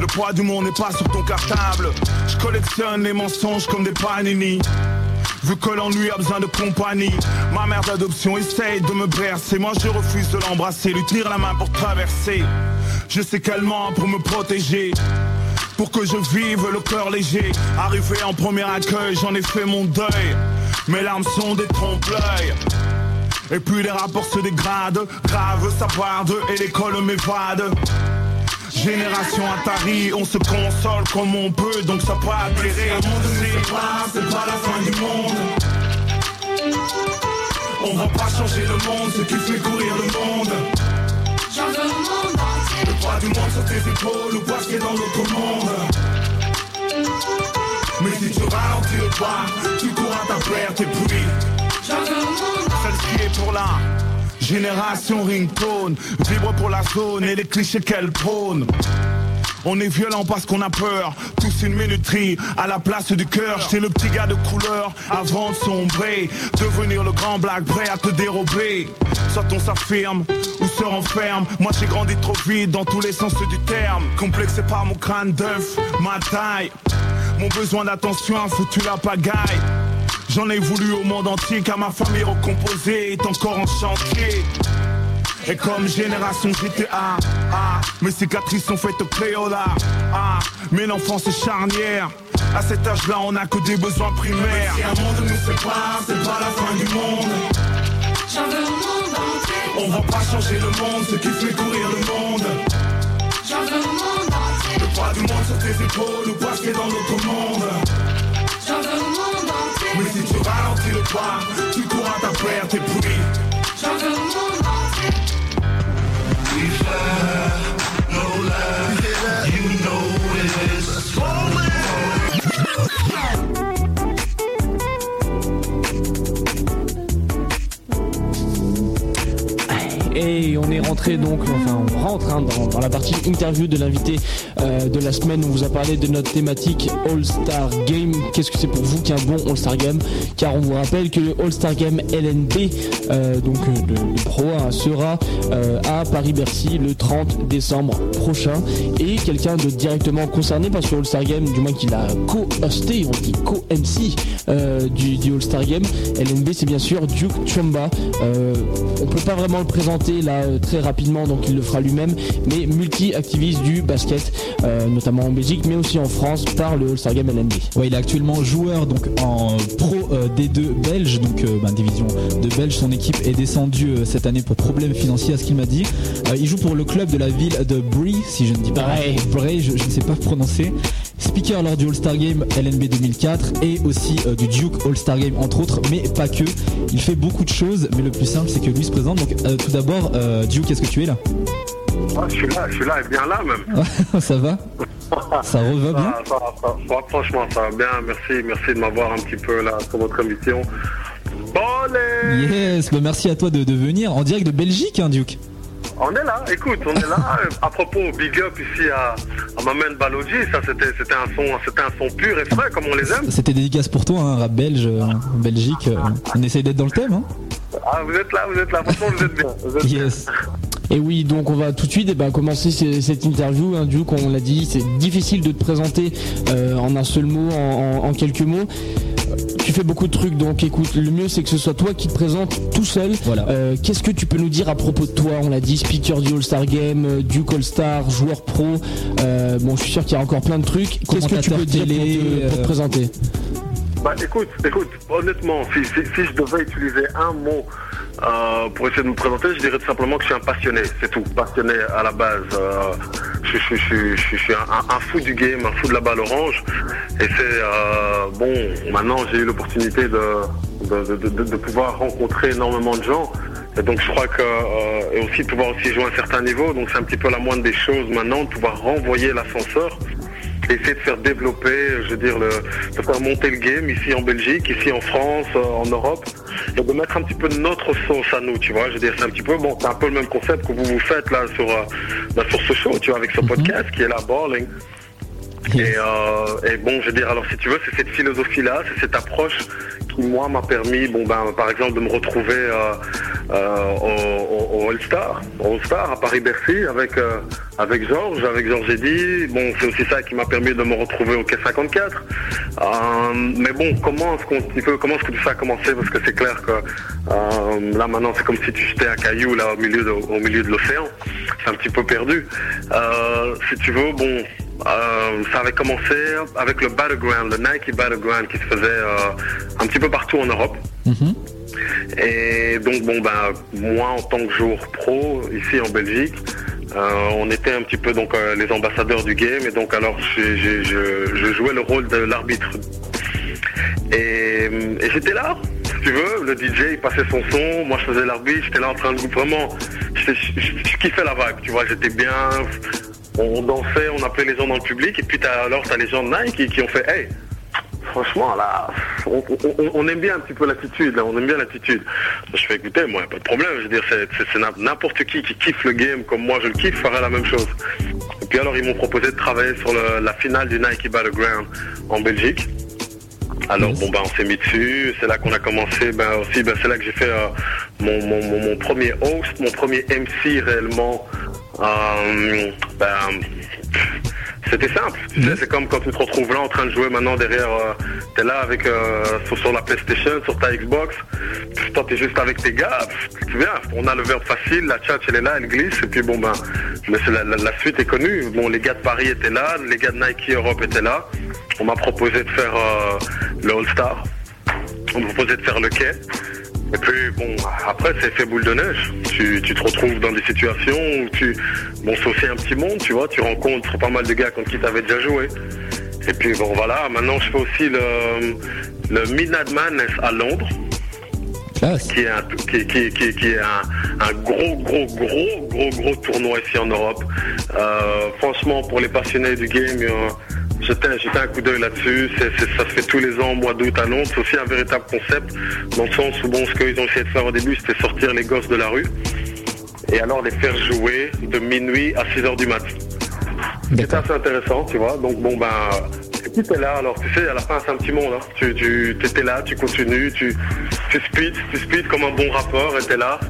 Le poids du monde n'est pas sur ton cartable. Je collectionne les mensonges comme des panini. Vu que l'ennui a besoin de compagnie. Ma mère d'adoption essaye de me bercer. Moi je refuse de l'embrasser Lui tire la main pour traverser. Je sais qu'elle ment pour me protéger pour que je vive le cœur léger. Arrivé en premier accueil, j'en ai fait mon deuil. Mes larmes sont des trompe-l'œil. Et puis les rapports se dégradent, grave ça barde et l'école m'évade. Génération Atari, on se console comme on peut, donc ça peut atterrir. Un monde c'est pas, c'est pas la fin du monde. On va pas changer le monde, ce qui fait courir le monde. Le poids du monde sur tes épaules, le poids qui est dans l'autre monde. Mais si tu ralentis le pas, tu cours à ta perte et puis Celle-ci est pour la génération ringtone Vibre pour la zone et les clichés qu'elle prône on est violent parce qu'on a peur, tous une minuterie à la place du cœur. J'étais le petit gars de couleur avant de sombrer, devenir le grand black prêt à te dérober. Soit on s'affirme ou se renferme. Moi j'ai grandi trop vite dans tous les sens du terme. Complexé par mon crâne d'œuf, ma taille. Mon besoin d'attention a foutu la pagaille. J'en ai voulu au monde entier car ma famille recomposée est encore en chantier. Et comme génération GTA, ah, mes cicatrices sont faites au Cléola. Ah, mais l'enfance est charnière. À cet âge-là, on n'a que des besoins primaires. Si un monde nous sépare, c'est pas la fin du monde. J'en veux au monde entier. On va pas changer le monde, ce qui fait courir le monde. J'en veux au monde entier. Le poids du monde sur tes épaules, le poids qui est dans l'autre monde. J'en veux au monde entier. Mais si tu ralentis le pas, tu cours à ta perte et puis J'en veux au monde entier. Et on est rentré donc, enfin on rentre hein, dans, dans la partie interview de l'invité euh, de la semaine. On vous a parlé de notre thématique All-Star Game. Qu'est-ce que c'est pour vous qu'un bon All-Star Game Car on vous rappelle que le All-Star Game LNB, euh, donc euh, le, le Pro 1, sera euh, à Paris-Bercy le 30 décembre prochain. Et quelqu'un de directement concerné par ce All-Star Game, du moins qu'il a co-hosté, on dit co-MC euh, du, All-Star Game. LNB c'est bien sûr Duke Chumba. Euh, on peut pas vraiment le présenter là euh, très rapidement, donc il le fera lui-même, mais multi-activiste du basket, euh, notamment en Belgique, mais aussi en France par le All-Star Game LNB. Ouais, il est actuellement joueur donc en pro euh, D2 belge, donc euh, ben, division de belge. Son équipe est descendue cette année pour problèmes financiers, à ce qu'il m'a dit. Il joue pour le club de la ville de Brie, si je ne dis pas Bray. Bray, je, je ne sais pas prononcer. Speaker lors du All-Star Game LNB 2004 et aussi euh, du Duke All-Star Game entre autres, mais pas que. Il fait beaucoup de choses, mais le plus simple c'est que lui se présente. Donc euh, tout d'abord, euh, Duke, est-ce que tu es là? Ah, je suis là, je suis là et bien là même. Ça va Ça reva bien Ça, ça, ça, ça- franchement, ça va bien. Merci, merci de m'avoir un petit peu là sur votre émission. Bolé Yes, bah merci à toi de, de venir en direct de Belgique, hein, Duke. On est là, écoute, on est là. Euh, à propos, big up ici à, à ma main Balogi, ça c'était c'était un son, c'était un son pur et frais comme on les aime. C'était dédicace pour toi, un rap belge, euh, Belgique. euh, on essaye d'être dans le thème. Hein Ah, vous êtes là, vous êtes là, franchement, vous êtes bien. Vous êtes bien. Et oui, donc on va tout de suite eh ben, commencer ce- cette interview. Hein, Duke, on l'a dit, c'est difficile de te présenter euh, en un seul mot, en, en- en quelques mots. Tu fais beaucoup de trucs, donc écoute, le mieux c'est que ce soit toi qui te présentes tout seul. Voilà. Euh, Qu'est-ce que tu peux nous dire à propos de toi? On l'a dit, speaker du All-Star Game, euh, Duke All-Star, joueur pro. Euh, bon, je suis sûr qu'il y a encore plein de trucs. Qu'est-ce que tu peux dire pour te, pour te présenter? Bah écoute, écoute, honnêtement, si, si, si je devais utiliser un mot euh, pour essayer de me présenter, je dirais tout simplement que je suis un passionné, c'est tout, passionné à la base. Euh, je, je- je- je- suis un, fou du game, un fou de la balle orange. Et c'est, euh, bon, maintenant j'ai eu l'opportunité de, de, de- de- pouvoir rencontrer énormément de gens. Et donc je crois que euh, et aussi pouvoir aussi jouer à un certain niveau. Donc c'est un petit peu la moindre des choses maintenant de pouvoir renvoyer l'ascenseur. Et Essayer de faire développer, je veux dire, le, de faire monter le game ici en Belgique, ici en France, euh, en Europe, et de mettre un petit peu notre sauce à nous, tu vois. Je veux dire, c'est un petit peu, bon, c'est un peu le même concept que vous vous faites là sur, euh, bah, sur ce show, tu vois, avec ce podcast qui est là, Balling. Et, euh, et bon, je veux dire, alors si tu veux, c'est cette philosophie-là, c'est cette approche qui, moi, m'a permis, bon, ben, par exemple, de me retrouver euh, euh, au, au- All-Star, au All-Star à Paris-Bercy avec, euh, avec Georges, avec Georges Eddy. Bon, c'est aussi ça qui m'a permis de me retrouver au Quai 54. Euh, mais bon, comment est-ce qu'on, comment est-ce que tout ça a commencé? Parce que c'est clair que euh, là, maintenant, c'est comme si tu jetais un caillou là au milieu de, au milieu de l'océan. C'est un petit peu perdu. Si tu veux, bon, euh, ça avait commencé avec le Battleground, le Nike Battleground qui se faisait euh, un petit peu partout en Europe. Et donc bon ben moi en tant que joueur pro ici en Belgique, euh, on était un petit peu donc les ambassadeurs du game. Et donc alors je, je jouais le rôle de l'arbitre. Et, et j'étais là, si tu veux, le DJ il passait son son, moi je faisais l'arbitre, j'étais là en train de vraiment, je kiffais la vague, tu vois, j'étais bien, on dansait, on appelait les gens dans le public et puis t'as, alors t'as les gens de Nike qui, qui ont fait hey Franchement, là, on, on- on aime bien un petit peu l'attitude, là, on aime bien l'attitude. Je fais écouter, moi, pas de problème. Je veux dire, c'est- n'importe qui qui kiffe le game comme moi je le kiffe ferait la même chose. Et puis alors, ils m'ont proposé de travailler sur le- la finale du Nike Battleground en Belgique. Alors bon ben on s'est mis dessus, c'est là qu'on a commencé, ben aussi ben, c'est là que j'ai fait euh, mon, mon, mon, mon premier host, mon premier MC réellement. Euh, ben, c'était simple, tu sais, c'est comme quand tu te retrouves là en train de jouer maintenant derrière, euh, t'es là avec euh, sur, sur la PlayStation, sur ta Xbox, toi t'es juste avec tes gars, tu viens, on a le verbe facile, la chat elle est là, elle glisse, et puis bon ben, mais la, la- la suite est connue. Bon les gars de Paris étaient là, les gars de Nike Europe étaient là, on m'a proposé de faire euh, le All-Star, on m'a proposé de faire le quai. Et puis bon, après c'est fait boule de neige. Tu, tu te retrouves dans des situations où tu, bon c'est aussi un petit monde, tu vois, tu rencontres pas mal de gars contre qui t'avais déjà joué. Et puis bon voilà, maintenant je fais aussi le, le Midnight Madness à Londres, qui est un, qui, qui- qui- qui est un, un gros gros gros gros gros tournoi ici en Europe. Euh, franchement pour les passionnés du game. euh, J'étais un coup d'œil là-dessus, C'est- c'est- ça se fait tous les ans au mois d'août à Londres, c'est aussi un véritable concept, dans le sens où bon, ce qu'ils ont essayé de faire au début, c'était sortir les gosses de la rue, et alors les faire jouer de minuit à 6 heures du mat. C'était assez intéressant, tu vois, donc bon ben, et puis t'es là, alors tu sais, à la fin c'est un petit monde, hein. tu, tu étais là, tu continues, tu, tu speed, tu speed comme un bon rappeur, et t'es là,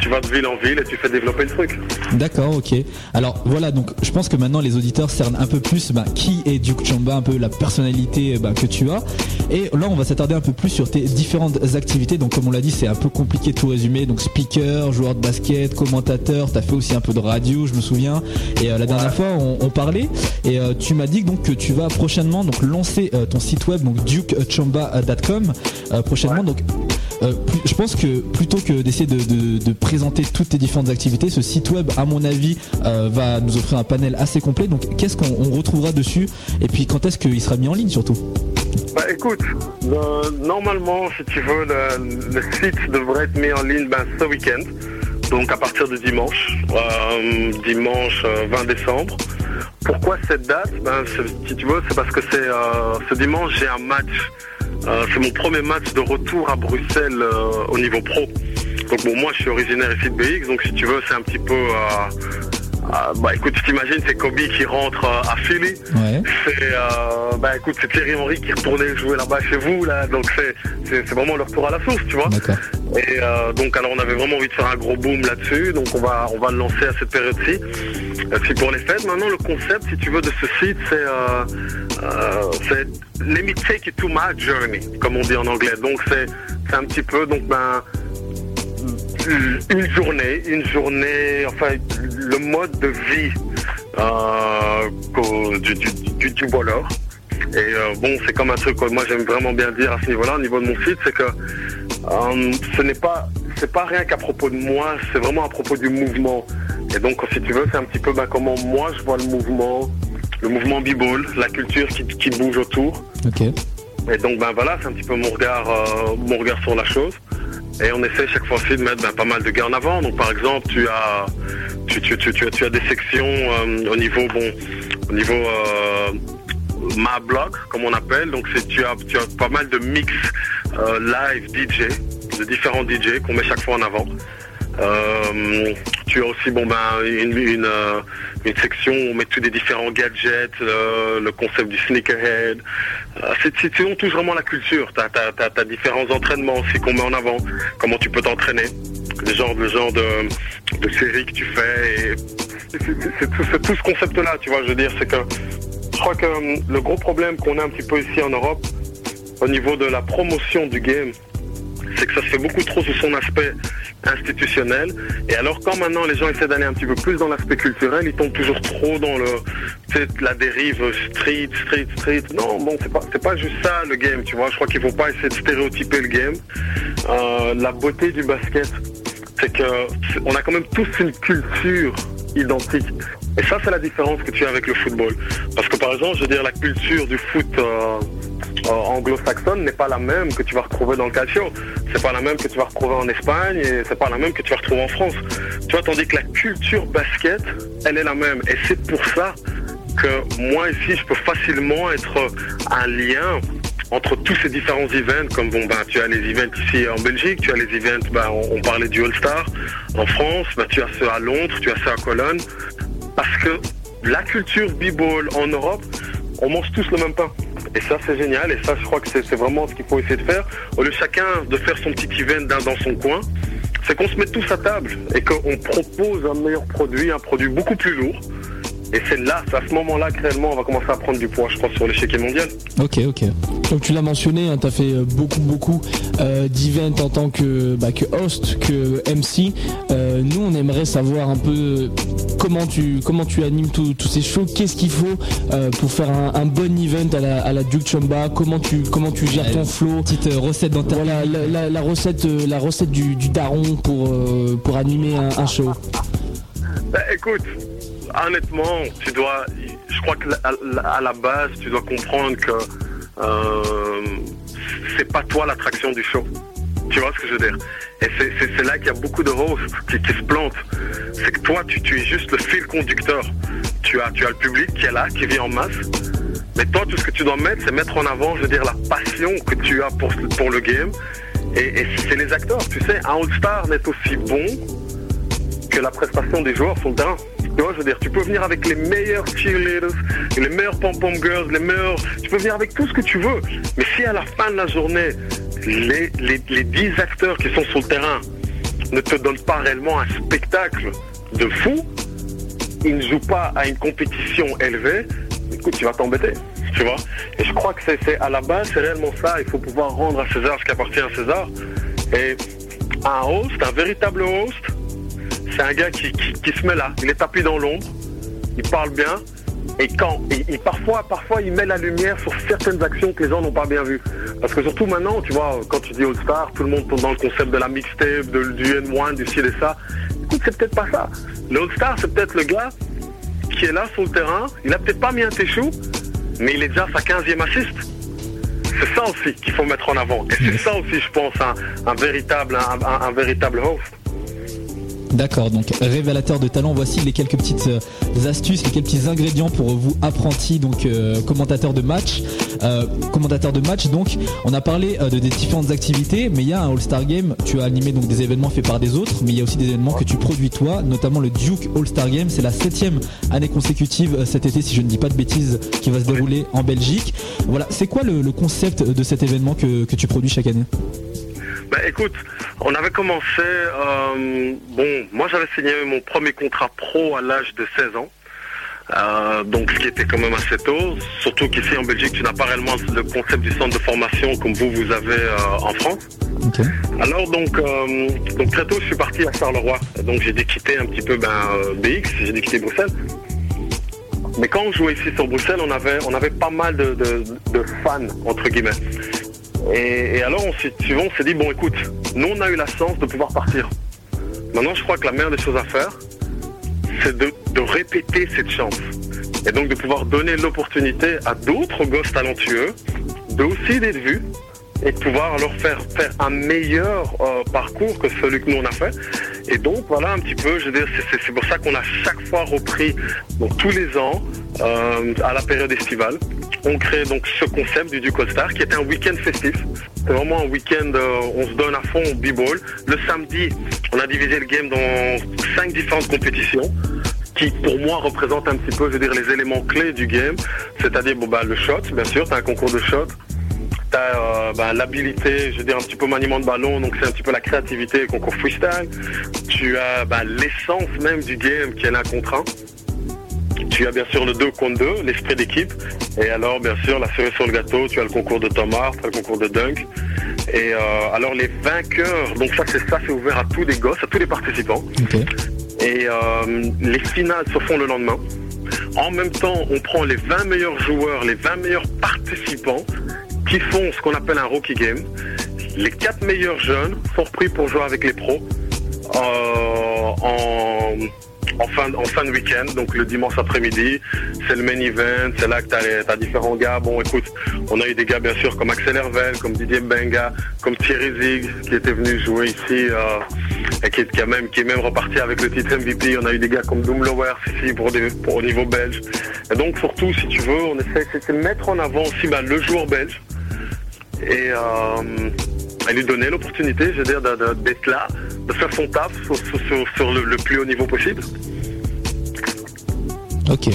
tu vas de ville en ville et tu fais développer le truc. D'accord, ok. Alors voilà, donc je pense que maintenant les auditeurs cernent un peu plus bah, qui est Duke Chamba, un peu la personnalité bah, que tu as. Et là, on va s'attarder un peu plus sur tes différentes activités. Donc comme on l'a dit, c'est un peu compliqué de tout résumer. Donc speaker, joueur de basket, commentateur, t'as fait aussi un peu de radio, je me souviens. Et euh, la dernière fois, on, on parlait et euh, tu m'as dit donc que tu vas prochainement donc lancer euh, ton site web donc dukechamba.com euh, prochainement. Donc euh, plus- je pense que plutôt que d'essayer de, de- de présenter toutes tes différentes activités, ce site web, à mon avis, euh, va nous offrir un panel assez complet. Donc, qu'est-ce qu'on on retrouvera dessus? Et puis, quand est-ce qu'il sera mis en ligne surtout? Bah écoute, le- normalement, si tu veux, le, le site devrait être mis en ligne ben, ce week-end. Donc à partir de dimanche, euh, dimanche euh, 20 décembre. Pourquoi cette date? Ben, Si tu veux, c'est parce que c'est euh, ce dimanche j'ai un match. Euh, c'est mon premier match de retour à Bruxelles euh, au niveau pro. Donc bon, moi je suis originaire ici de BX, donc si tu veux, c'est un petit peu. Euh, euh, bah écoute, tu t'imagines, c'est Kobe qui rentre euh, à Philly. Ouais. C'est euh, bah écoute, c'est Thierry Henry qui retournait jouer là-bas chez vous là, donc c'est c'est c'est vraiment le retour à la source, tu vois. Et euh, donc alors on avait vraiment envie de faire un gros boom là-dessus, donc on va on va le lancer à cette période-ci. Et puis pour les fêtes, maintenant le concept, si tu veux, de ce site, c'est euh, euh, c'est let me take you to my journey, comme on dit en anglais. Donc c'est c'est un petit peu donc ben une journée, une journée, enfin le mode de vie euh, du, du, du, du voleur. Et euh, bon, c'est comme un truc que moi j'aime vraiment bien dire à ce niveau-là, au niveau de mon site, c'est que euh, ce n'est pas, c'est pas rien qu'à propos de moi, c'est vraiment à propos du mouvement. Et donc, si tu veux, c'est un petit peu ben, comment moi je vois le mouvement, le mouvement b-ball, la culture qui, qui bouge autour. Et donc ben voilà, c'est un petit peu mon regard, euh, mon regard sur la chose. Et on essaie chaque fois-ci de mettre ben, pas mal de gars en avant. Donc par exemple, tu as, tu, tu, tu, tu as, tu as des sections euh, au niveau, bon, au niveau euh, ma blog, comme on appelle. Donc c'est tu as, tu as pas mal de mix euh, live DJ, de différents DJ qu'on met chaque fois en avant. Euh, tu as aussi bon ben une, une, euh, une section où on met tous des différents gadgets, euh, le concept du sneakerhead. Euh, c'est on touche vraiment la culture. Tu as, différents entraînements aussi qu'on met en avant. Comment tu peux t'entraîner, le genre, le genre de, de série que tu fais. C'est tout, c'est tout ce concept-là, tu vois. Je veux dire, c'est que je crois que hum, le gros problème qu'on a un petit peu ici en Europe, au niveau de la promotion du game, c'est que ça se fait beaucoup trop sur son aspect institutionnel. Et alors quand maintenant les gens essaient d'aller un petit peu plus dans l'aspect culturel, ils tombent toujours trop dans le, la dérive street, street, street. Non, bon, c'est pas, c'est pas juste ça le game, tu vois. Je crois qu'il faut pas essayer de stéréotyper le game. Euh, la beauté du basket, c'est que on a quand même tous une culture identique. Et ça, c'est la différence que tu as avec le football. Parce que par exemple, je veux dire, la culture du foot euh, euh, anglo-saxonne n'est pas la même que tu vas retrouver dans le calcio. C'est pas la même que tu vas retrouver en Espagne et c'est pas la même que tu vas retrouver en France. Tu vois, tandis que la culture basket, elle est la même. Et c'est pour ça que moi ici, je peux facilement être un lien entre tous ces différents events, comme bon, ben, tu as les events ici en Belgique, tu as les events, ben, on, parlait du All-Star en France, ben, tu as ceux à Londres, tu as ceux à Cologne, parce que la culture b-ball en Europe, on mange tous le même pain. Et ça, c'est génial. Et ça, je crois que c'est vraiment ce qu'il faut essayer de faire. Au lieu chacun de faire son petit event dans, dans son coin, c'est qu'on se met tous à table et qu'on propose un meilleur produit, un produit beaucoup plus lourd. Et c'est là, c'est à ce moment-là que réellement on va commencer à prendre du poids, je pense, sur l'échiquier mondial. Ok, ok. Donc tu l'as mentionné, tu as fait euh, beaucoup beaucoup euh, d'events en tant que, bah, que host, que MC. Euh, nous on aimerait savoir un peu comment tu comment tu animes tous ces shows, qu'est-ce qu'il faut euh, pour faire un, un bon event à la, à la Duke Chamba, comment tu comment tu gères ton flow? Petite euh, recette dans ta Voilà la, la- la recette euh, la recette du, du daron pour euh, pour animer un, un show. Ben, écoute, honnêtement, je crois que à, la base, tu dois comprendre que euh, c'est pas toi l'attraction du show. Tu vois ce que je veux dire? Et c'est- là qu'il y a beaucoup de hosts qui, se plantent. C'est que toi, tu, es juste le fil conducteur. Tu as, tu le public qui est là, qui vit en masse. Mais toi, tout ce que tu dois mettre, c'est mettre en avant, je veux dire, la passion que tu as pour, pour le game. Et, et c'est les acteurs. Tu sais, un All-Star n'est aussi bon que la prestation des joueurs sur le terrain. Tu vois, je veux dire, tu peux venir avec les meilleurs cheerleaders, les meilleurs pom-pom girls, les meilleurs... Tu peux venir avec tout ce que tu veux. Mais si à la fin de la journée, les, les, les 10 acteurs qui sont sur le terrain ne te donnent pas réellement un spectacle de fou, ils ne jouent pas à une compétition élevée, écoute, tu vas t'embêter. Tu vois Et je crois que c'est c'est- à la base, c'est réellement ça. Il faut pouvoir rendre à César ce qui appartient à César. Et un host, un véritable host, c'est un gars qui, qui- qui se met là, il est tapis dans l'ombre, il parle bien, et quand, et, et parfois, parfois, il met la lumière sur certaines actions que les gens n'ont pas bien vues. Parce que surtout maintenant, tu vois, quand tu dis All Star, tout le monde tombe dans le concept de la mixtape, de- du N1, du ci et ça. Écoute, c'est peut-être pas ça. Le All Star, c'est peut-être le gars qui est là sur le terrain, il a peut-être pas mis un téchou, mais il est déjà sa 15e assist. C'est ça aussi qu'il faut mettre en avant. Et c'est ça aussi, je pense, un, un véritable, un- un- un véritable host. D'accord, donc révélateur de talent, voici les quelques petites euh, astuces, les quelques petits ingrédients pour vous apprentis, donc euh, commentateurs de match. Euh, commentateurs de match, donc on a parlé euh, de des différentes activités, mais il y a un All-Star Game, tu as animé donc des événements faits par des autres, mais il y a aussi des événements que tu produis toi, notamment le Duke All-Star Game, c'est la septième année consécutive cet été, si je ne dis pas de bêtises, qui va se dérouler en Belgique. Voilà, c'est quoi le, le concept de cet événement que, que tu produis chaque année? Bah écoute, on avait commencé, euh, bon, moi j'avais signé mon premier contrat pro à l'âge de 16 ans. Euh, donc ce qui était quand même assez tôt, surtout qu'ici en Belgique tu n'as pas réellement le concept du centre de formation comme vous vous avez euh, en France. Alors donc, euh, donc très tôt je suis parti à Charleroi, donc j'ai dû quitter un petit peu ben, BX, j'ai dû quitter Bruxelles. Mais quand on jouait ici sur Bruxelles, on avait, on avait pas mal de, de- de fans, entre guillemets. Et, alors, on s'est, on s'est dit, bon, écoute, nous, on a eu la chance de pouvoir partir. Maintenant, je crois que la meilleure des choses à faire, c'est de, de répéter cette chance. Et donc, de pouvoir donner l'opportunité à d'autres gosses talentueux de aussi d'être vus et pouvoir leur faire faire un meilleur euh, parcours que celui que nous on a fait. Et donc voilà un petit peu, je veux dire, c'est- c'est c'est pour ça qu'on a chaque fois repris, donc tous les ans, euh, à la période estivale, on crée donc ce concept du Duke Star qui est un week-end festif. C'est vraiment un week-end, euh, on se donne à fond au b-ball. Le samedi, on a divisé le game dans cinq différentes compétitions qui pour moi représentent un petit peu, je veux dire, les éléments clés du game. C'est-à-dire bon, bah, le shot, bien sûr, as un concours de shot. Tu as l'habilité, je veux dire, un petit peu maniement de ballon, donc c'est un petit peu la créativité, concours freestyle. Tu as bah, l'essence même du game qui est l'un contre un. Tu as bien sûr le 2 contre 2, l'esprit d'équipe. Et alors, bien sûr, la cerise sur le gâteau, tu as le concours de Thomas, tu as le concours de Dunk. Et euh, alors, les vainqueurs, donc ça, c'est ça, c'est ouvert à tous les gosses, à tous les participants. Et euh, les finales se font le lendemain. En même temps, on prend les 20 meilleurs joueurs, les 20 meilleurs participants qui font ce qu'on appelle un rookie game. Les 4 meilleurs jeunes sont repris pour jouer avec les pros euh, en, en fin, en fin de week-end, donc le dimanche après-midi. C'est le main event, c'est là que tu as, différents gars. Bon, écoute, on a eu des gars bien sûr comme Axel Hervel, comme Didier Benga, comme Thierry Zig qui était venu jouer ici euh, et qui, a même, qui est même reparti avec le titre MVP. On a eu des gars comme Doom Lowers ici pour, des- pour au niveau belge. Et donc surtout, si tu veux, on essaie de mettre en avant aussi bah, le joueur belge et, euh, lui donner l'opportunité, dire, d'être là, de faire son taf sur le, le plus haut niveau possible. Ok.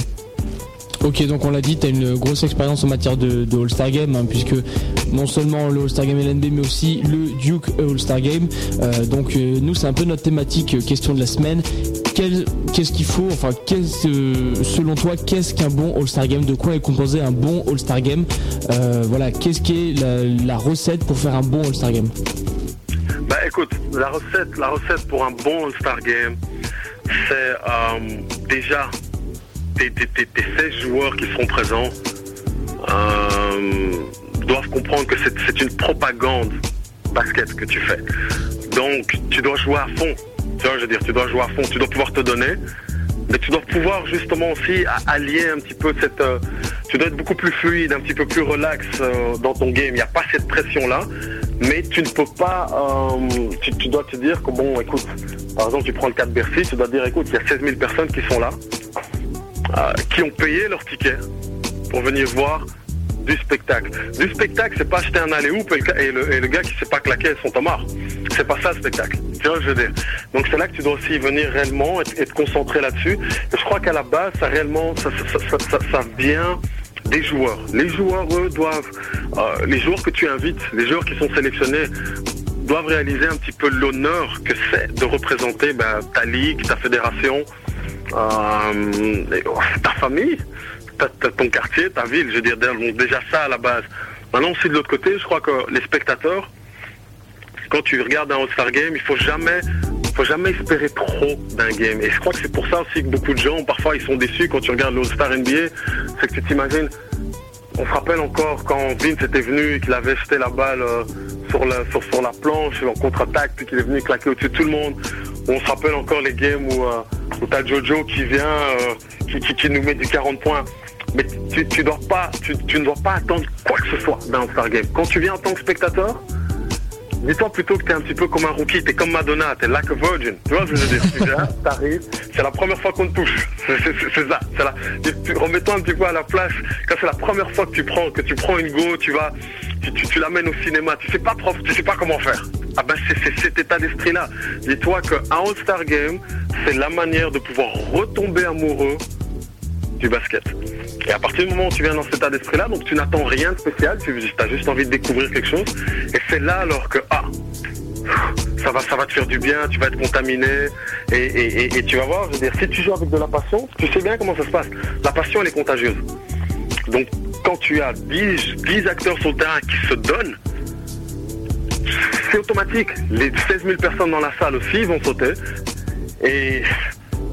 Ok, donc on l'a dit, tu as une grosse expérience en matière de, de All-Star Game, hein, puisque non seulement le All-Star Game LNB, mais aussi le Duke All-Star Game. Euh, donc euh, nous, c'est un peu notre thématique euh, question de la semaine. Qu'est-ce qu'il faut, enfin, selon toi, qu'est-ce qu'un bon All-Star Game? De quoi est composé un bon All-Star Game? Voilà, qu'est-ce qui est la, la recette pour faire un bon All-Star Game? Bah écoute, la recette, la recette pour un bon All-Star Game, c'est déjà tes, tes, tes- tes 16 joueurs qui seront présents euh, doivent comprendre que c'est une propagande basket que tu fais. Donc tu dois jouer à fond. Tu vois, je veux dire, tu dois jouer à fond, tu dois pouvoir te donner. Mais tu dois pouvoir justement aussi allier un petit peu cette... euh, tu dois être beaucoup plus fluide, un petit peu plus relax euh, dans ton game. Il n'y a pas cette pression-là. Mais tu ne peux pas... tu, dois te dire que, bon, écoute, par exemple, tu prends le cas de Bercy, tu dois dire, écoute, il y a 16 000 personnes qui sont là, euh, qui ont payé leur ticket pour venir voir du spectacle. Du spectacle, c'est pas acheter un aller-hoop et, et le, gars qui sait pas claquer son tomard. C'est pas ça le spectacle. Tu vois, je veux dire? Donc c'est là que tu dois aussi venir réellement et, et te concentrer là-dessus. Et je crois qu'à la base, ça réellement, ça, ça, ça, ça- vient des joueurs. Les joueurs, eux, doivent, euh, les joueurs que tu invites, les joueurs qui sont sélectionnés, doivent réaliser un petit peu l'honneur que c'est de représenter ben, ta ligue, ta fédération, ta famille, ta- ton quartier, ta ville. Je veux dire, déjà ça à la base. Maintenant aussi de l'autre côté, je crois que les spectateurs, quand tu regardes un All-Star Game, il faut jamais, faut jamais espérer trop d'un game. Et je crois que c'est pour ça aussi que beaucoup de gens, parfois, ils sont déçus quand tu regardes l'All-Star NBA, c'est que tu t'imagines, on se rappelle encore quand Vince était venu et qu'il avait jeté la balle euh, sur, la, sur, sur la planche en contre-attaque, puis qu'il est venu claquer au-dessus de tout le monde. On se rappelle encore les games où, euh, où t'as Jojo qui vient, euh, qui, qui, nous met du 40 points. Mais tu, dois pas, tu, ne dois pas attendre quoi que ce soit d'un All-Star Game. Quand tu viens en tant que spectateur, Dis-toi plutôt que t'es un petit peu comme un rookie, t'es comme Madonna, t'es like a virgin. Tu vois je veux dire? T'arrives, c'est la première fois qu'on te touche. C'est ça. la- Remets-toi un petit peu à la place. Quand c'est la première fois que tu prends, que tu prends une go, tu vas, tu, tu, l'amènes au cinéma. Tu sais pas prof, tu sais pas comment faire. Ah ben c'est cet état d'esprit-là. Dis-toi qu'un All-Star Game, c'est la manière de pouvoir retomber amoureux du basket. Et à partir du moment où tu viens dans cet état d'esprit-là, donc tu n'attends rien de spécial, tu as juste envie de découvrir quelque chose. Et c'est là alors que, ah, ça va, ça va te faire du bien, tu vas être contaminé, et, et- et- tu vas voir, je veux dire, si tu joues avec de la passion, tu sais bien comment ça se passe. La passion, elle est contagieuse. Donc, quand tu as 10, 10 acteurs sur le terrain qui se donnent, c'est automatique. Les 16 000 personnes dans la salle aussi vont sauter. Et,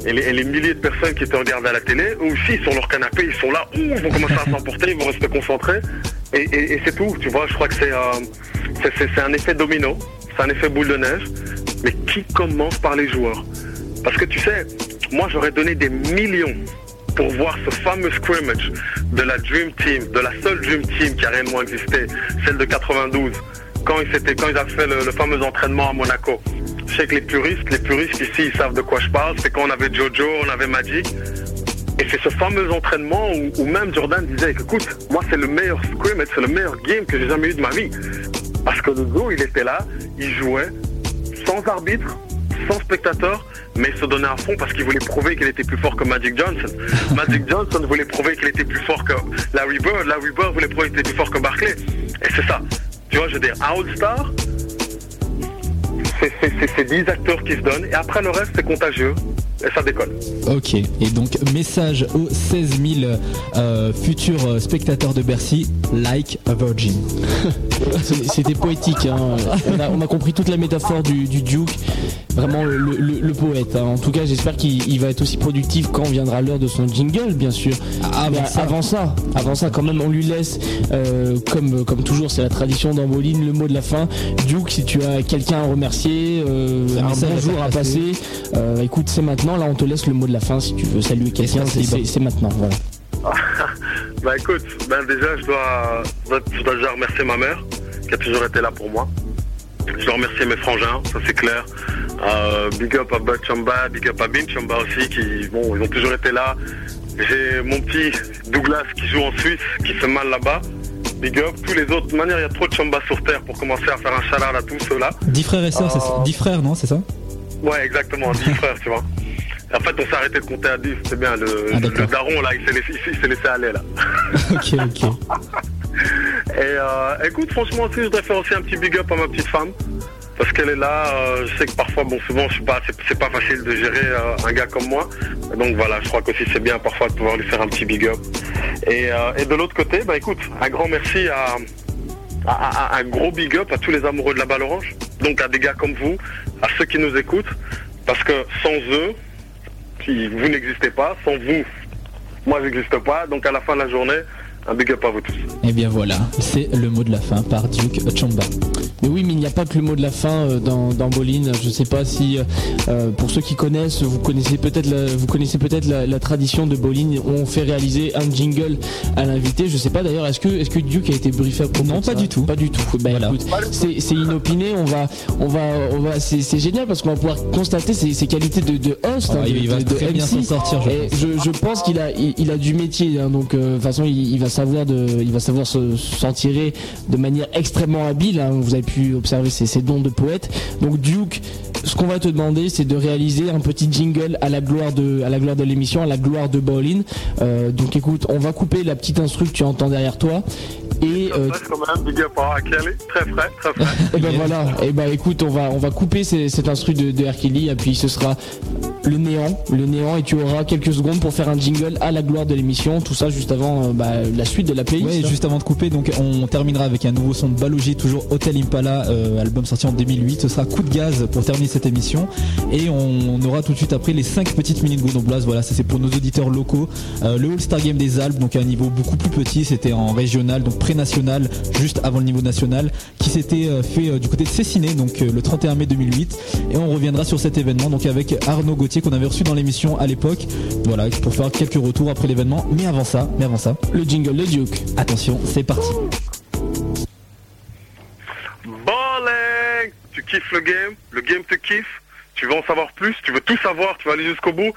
et les, milliers de personnes qui te regardent à la télé, eux aussi, sur leur canapé, ils sont là, ouh, ils vont commencer à s'emporter, ils vont rester concentrés. Et, c'est tout, tu vois, je crois que c'est euh, c'est- un effet domino, c'est un effet boule de neige, mais qui commence par les joueurs? Parce que tu sais, moi j'aurais donné des millions pour voir ce fameux scrimmage de la Dream Team, de la seule Dream Team qui a réellement existé, celle de 92, quand ils, quand ils avaient fait le fameux entraînement à Monaco. Je sais que les puristes, les puristes ici, ils savent de quoi je parle. C'est quand on avait Jojo, on avait Magic. Et c'est ce fameux entraînement où, où même Jordan disait, écoute, moi c'est le meilleur scrimmage, c'est le meilleur game que j'ai jamais eu de ma vie. Parce que le go, il était là, il jouait sans arbitre, sans spectateur, mais il se donnait à fond parce qu'il voulait prouver qu'il était plus fort que Magic Johnson. Magic Johnson voulait prouver qu'il était plus fort que Larry Bird, Larry Bird voulait prouver qu'il était plus fort que Barclay. Et c'est ça. Tu vois, je veux dire, un All-Star, c'est- c'est c'est- c'est 10 acteurs qui se donnent, et après le reste, c'est contagieux, ça décolle. Ok, et donc message aux 16 000 euh, futurs euh, spectateurs de Bercy, like a virgin. C'est- C'était poétique. hein. On, a, on a compris toute la métaphore du, du Duke. Vraiment le, le- le poète. hein. En tout cas, j'espère qu'il il va être aussi productif quand viendra l'heure de son jingle, bien sûr. ça. avant ça, avant ça, quand même, on lui laisse, euh, comme, comme toujours, c'est la tradition d'Amboline, le mot de la fin. Duke, si tu as quelqu'un à remercier, euh, Un un message à passer, euh, écoute, c'est maintenant. Là, on te laisse le mot de la fin si tu veux saluer quelqu'un. C'est- maintenant. Voilà. Bah écoute, ben déjà je dois, je dois déjà remercier ma mère qui a toujours été là pour moi. Je dois remercier mes frangins, ça c'est clair. Euh, big up à Bud Chamba, big up à Bin Chamba aussi, qui bon, ils ont toujours été là. J'ai mon petit Douglas qui joue en Suisse, qui fait mal là-bas. Big up. Tous les autres, de toute manière, il y a trop de Chamba sur terre pour commencer à faire un shout à tous ceux-là. 10 frères et sœurs, c'est ça Oh. 10 frères, non, c'est ça Ouais, exactement, 10 frères, tu vois. En fait, on s'est arrêté de compter à 10, c'est bien. Le, Ah, le daron, là, il s'est laissé, il s'est laissé aller, là. Ok, ok. Et euh, écoute, franchement aussi, je voudrais faire aussi un petit big up à ma petite femme. Parce qu'elle est là, euh, je sais que parfois, bon, souvent, je suis pas, c'est, pas facile de gérer euh, un gars comme moi. Donc voilà, je crois qu'aussi c'est bien parfois de pouvoir lui faire un petit big up. Et, euh, et de l'autre côté, bah écoute, un grand merci à, à- à- à- un gros big up à tous les amoureux de la balle orange. Donc à des gars comme vous, à ceux qui nous écoutent. Parce que sans eux, vous n'existez pas, sans vous, moi j'existe pas. Donc à la fin de la journée, un big up à vous tous. Et bien voilà, c'est le mot de la fin par Duke Chamba. Mais oui, mais il n'y a pas que le mot de la fin euh, dans, dans Bolin. Je sais pas si, euh, pour ceux qui connaissent, vous connaissez peut-être la, vous connaissez peut-être la, la tradition de Bolin. On fait réaliser un jingle à l'invité. Je sais pas d'ailleurs, est-ce que, est-ce que Duke a été briefé à propos Non, pas du tout. Pas du tout. Voilà. écoute, c'est c'est inopiné. On va, on va, on va. C'est c'est génial parce qu'on va pouvoir constater ses, ses qualités de, de host, Oh, hein, il- de, va de- de très bien MC. s'en sortir, je Et pense. je, je pense qu'il a, il, il a du métier, hein, donc euh, de toute façon il, il va de, il va savoir se- s'en tirer de manière extrêmement habile. hein. vous avez pu observer ses, ses dons de poète. Donc Duke, ce qu'on va te demander, c'est de réaliser un petit jingle à la gloire de, à la gloire de l'émission, à la gloire de Bowling. Euh, donc écoute, on va couper la petite instru que tu entends derrière toi. Et euh, Reste quand même, big up à Kelly, très frais, très frais. et ben voilà, et ben écoute, on va on va couper ces- cet instru de, de R. Kelly et puis ce sera le néant, le néant et tu auras quelques secondes pour faire un jingle à la gloire de l'émission, tout ça juste avant euh, bah, la suite de la playlist. Ouais, juste avant de couper, donc on terminera avec un nouveau son de Balogi, toujours Hotel Impala, euh, album sorti en 2008. Ce sera coup de gaz pour terminer cette émission. Et on aura tout de suite après les 5 petites minutes grenobloises. Voilà, ça c'est pour nos auditeurs locaux. Euh, le All-Star Game des Alpes, donc à un niveau beaucoup plus petit, c'était en régional, donc pré-national, juste avant le niveau national, qui s'était euh, fait euh, du côté de Cessiné, donc euh, le 31 mai 2008. Et on reviendra sur cet événement, donc avec Arnaud Gauthier qu'on avait reçu dans l'émission à l'époque. Voilà, pour faire quelques retours après l'événement. Mais avant ça, mais avant ça, le jingle de Duke. Attention, c'est parti. Balling Tu kiffes le game, le game te kiffe, tu veux en savoir plus, tu veux tout savoir, tu vas aller jusqu'au bout,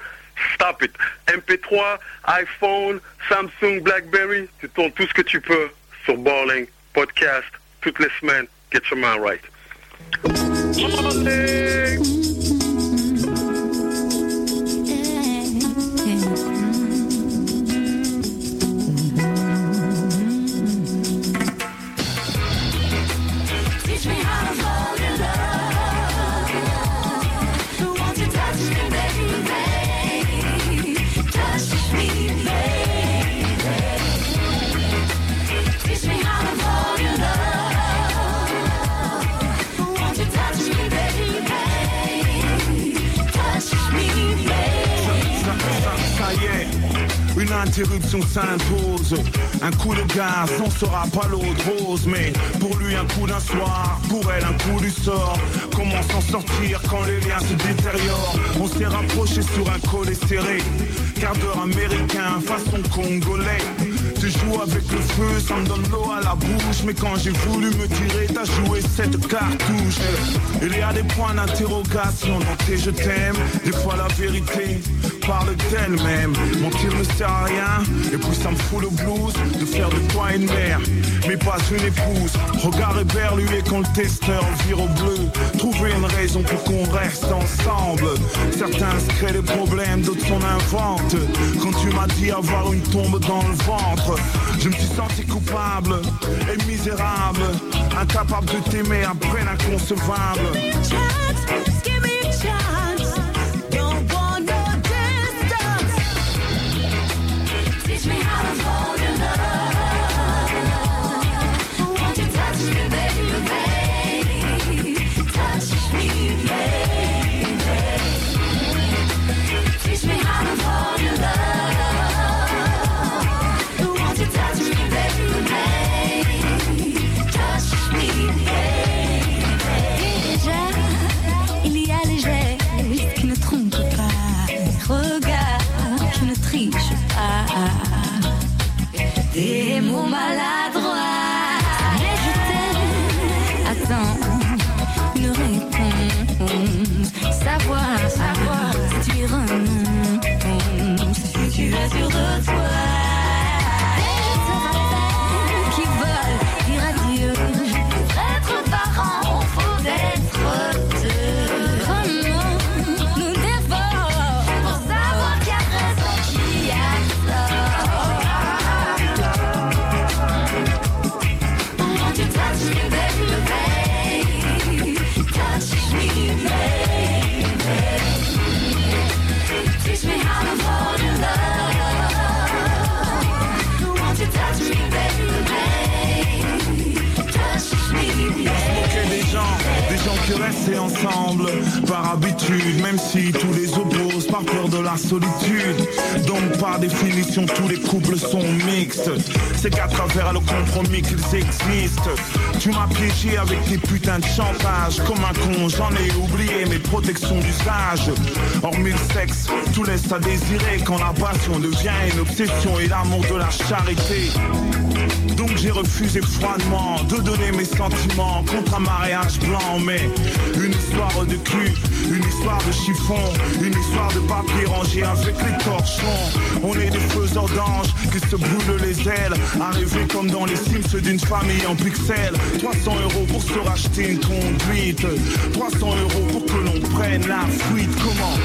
stop it. MP3, iPhone, Samsung, Blackberry, tu tournes tout ce que tu peux sur Balling, podcast, toutes les semaines, get your mind right. Une interruption s'impose. Un coup de gaz, on sera pas l'eau de rose, mais pour lui un coup d'un soir, pour elle un coup du sort. Comment s'en sortir quand les liens se détériorent? On s'est rapproché sur un collet serré, gardeur américain façon congolais. Tu joues avec le feu, ça me donne l'eau à la bouche. Mais quand j'ai voulu me tirer, t'as joué cette cartouche. Il y a des points d'interrogation dans tes je t'aime. Des fois la vérité parle d'elle-même. Mentir ne sert à rien. Et puis ça me fout le blues de faire de toi une mère. Mais pas une épouse. Regard éberlué quand le testeur vire au bleu. Trouver une raison pour qu'on reste ensemble. Certains se créent des problèmes, d'autres s'en inventent. Quand tu m'as dit avoir une tombe dans le ventre, je me suis senti coupable et misérable. Incapable de t'aimer à peine inconcevable. Par habitude, même si tous les opposent par peur de la solitude. Donc par définition, tous les couples sont mixtes. C'est qu'à travers le compromis qu'ils existent. Tu m'as piégé avec tes putains de chantage. Comme un con, j'en ai oublié mes protections d'usage. Hormis le sexe, tout laisse à désirer quand la passion devient une obsession et l'amour de la charité. Donc j'ai refusé froidement de donner mes sentiments contre un mariage blanc Mais une histoire de cul, une histoire de chiffon Une histoire de papier rangé avec les torchons. On est des faiseurs d'anges qui se brûlent les ailes Arrivés comme dans les Sims d'une famille en pixels. 300 euros pour se racheter une conduite 300 euros pour que l'on prenne la fuite. Comment?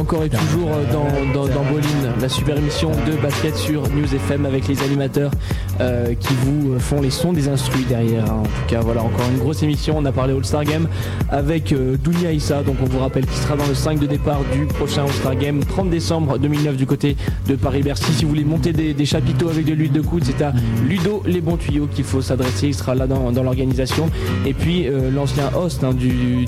Encore et toujours euh, dans, dans, Bolin, la super émission de basket sur News FM avec les animateurs euh, qui vous font les sons des instruits derrière. hein. En tout cas, voilà, encore une grosse émission. On a parlé All-Star Game avec euh, Issa, donc on vous rappelle qu'il sera dans le 5 de départ du prochain All-Star Game, 30 décembre 2009 du côté de Paris-Bercy. Si vous voulez monter des, chapiteaux avec de l'huile de coude, c'est à Ludo Les Bons Tuyaux qu'il faut s'adresser. Il sera là dans, l'organisation. Et puis euh, l'ancien host hein, du,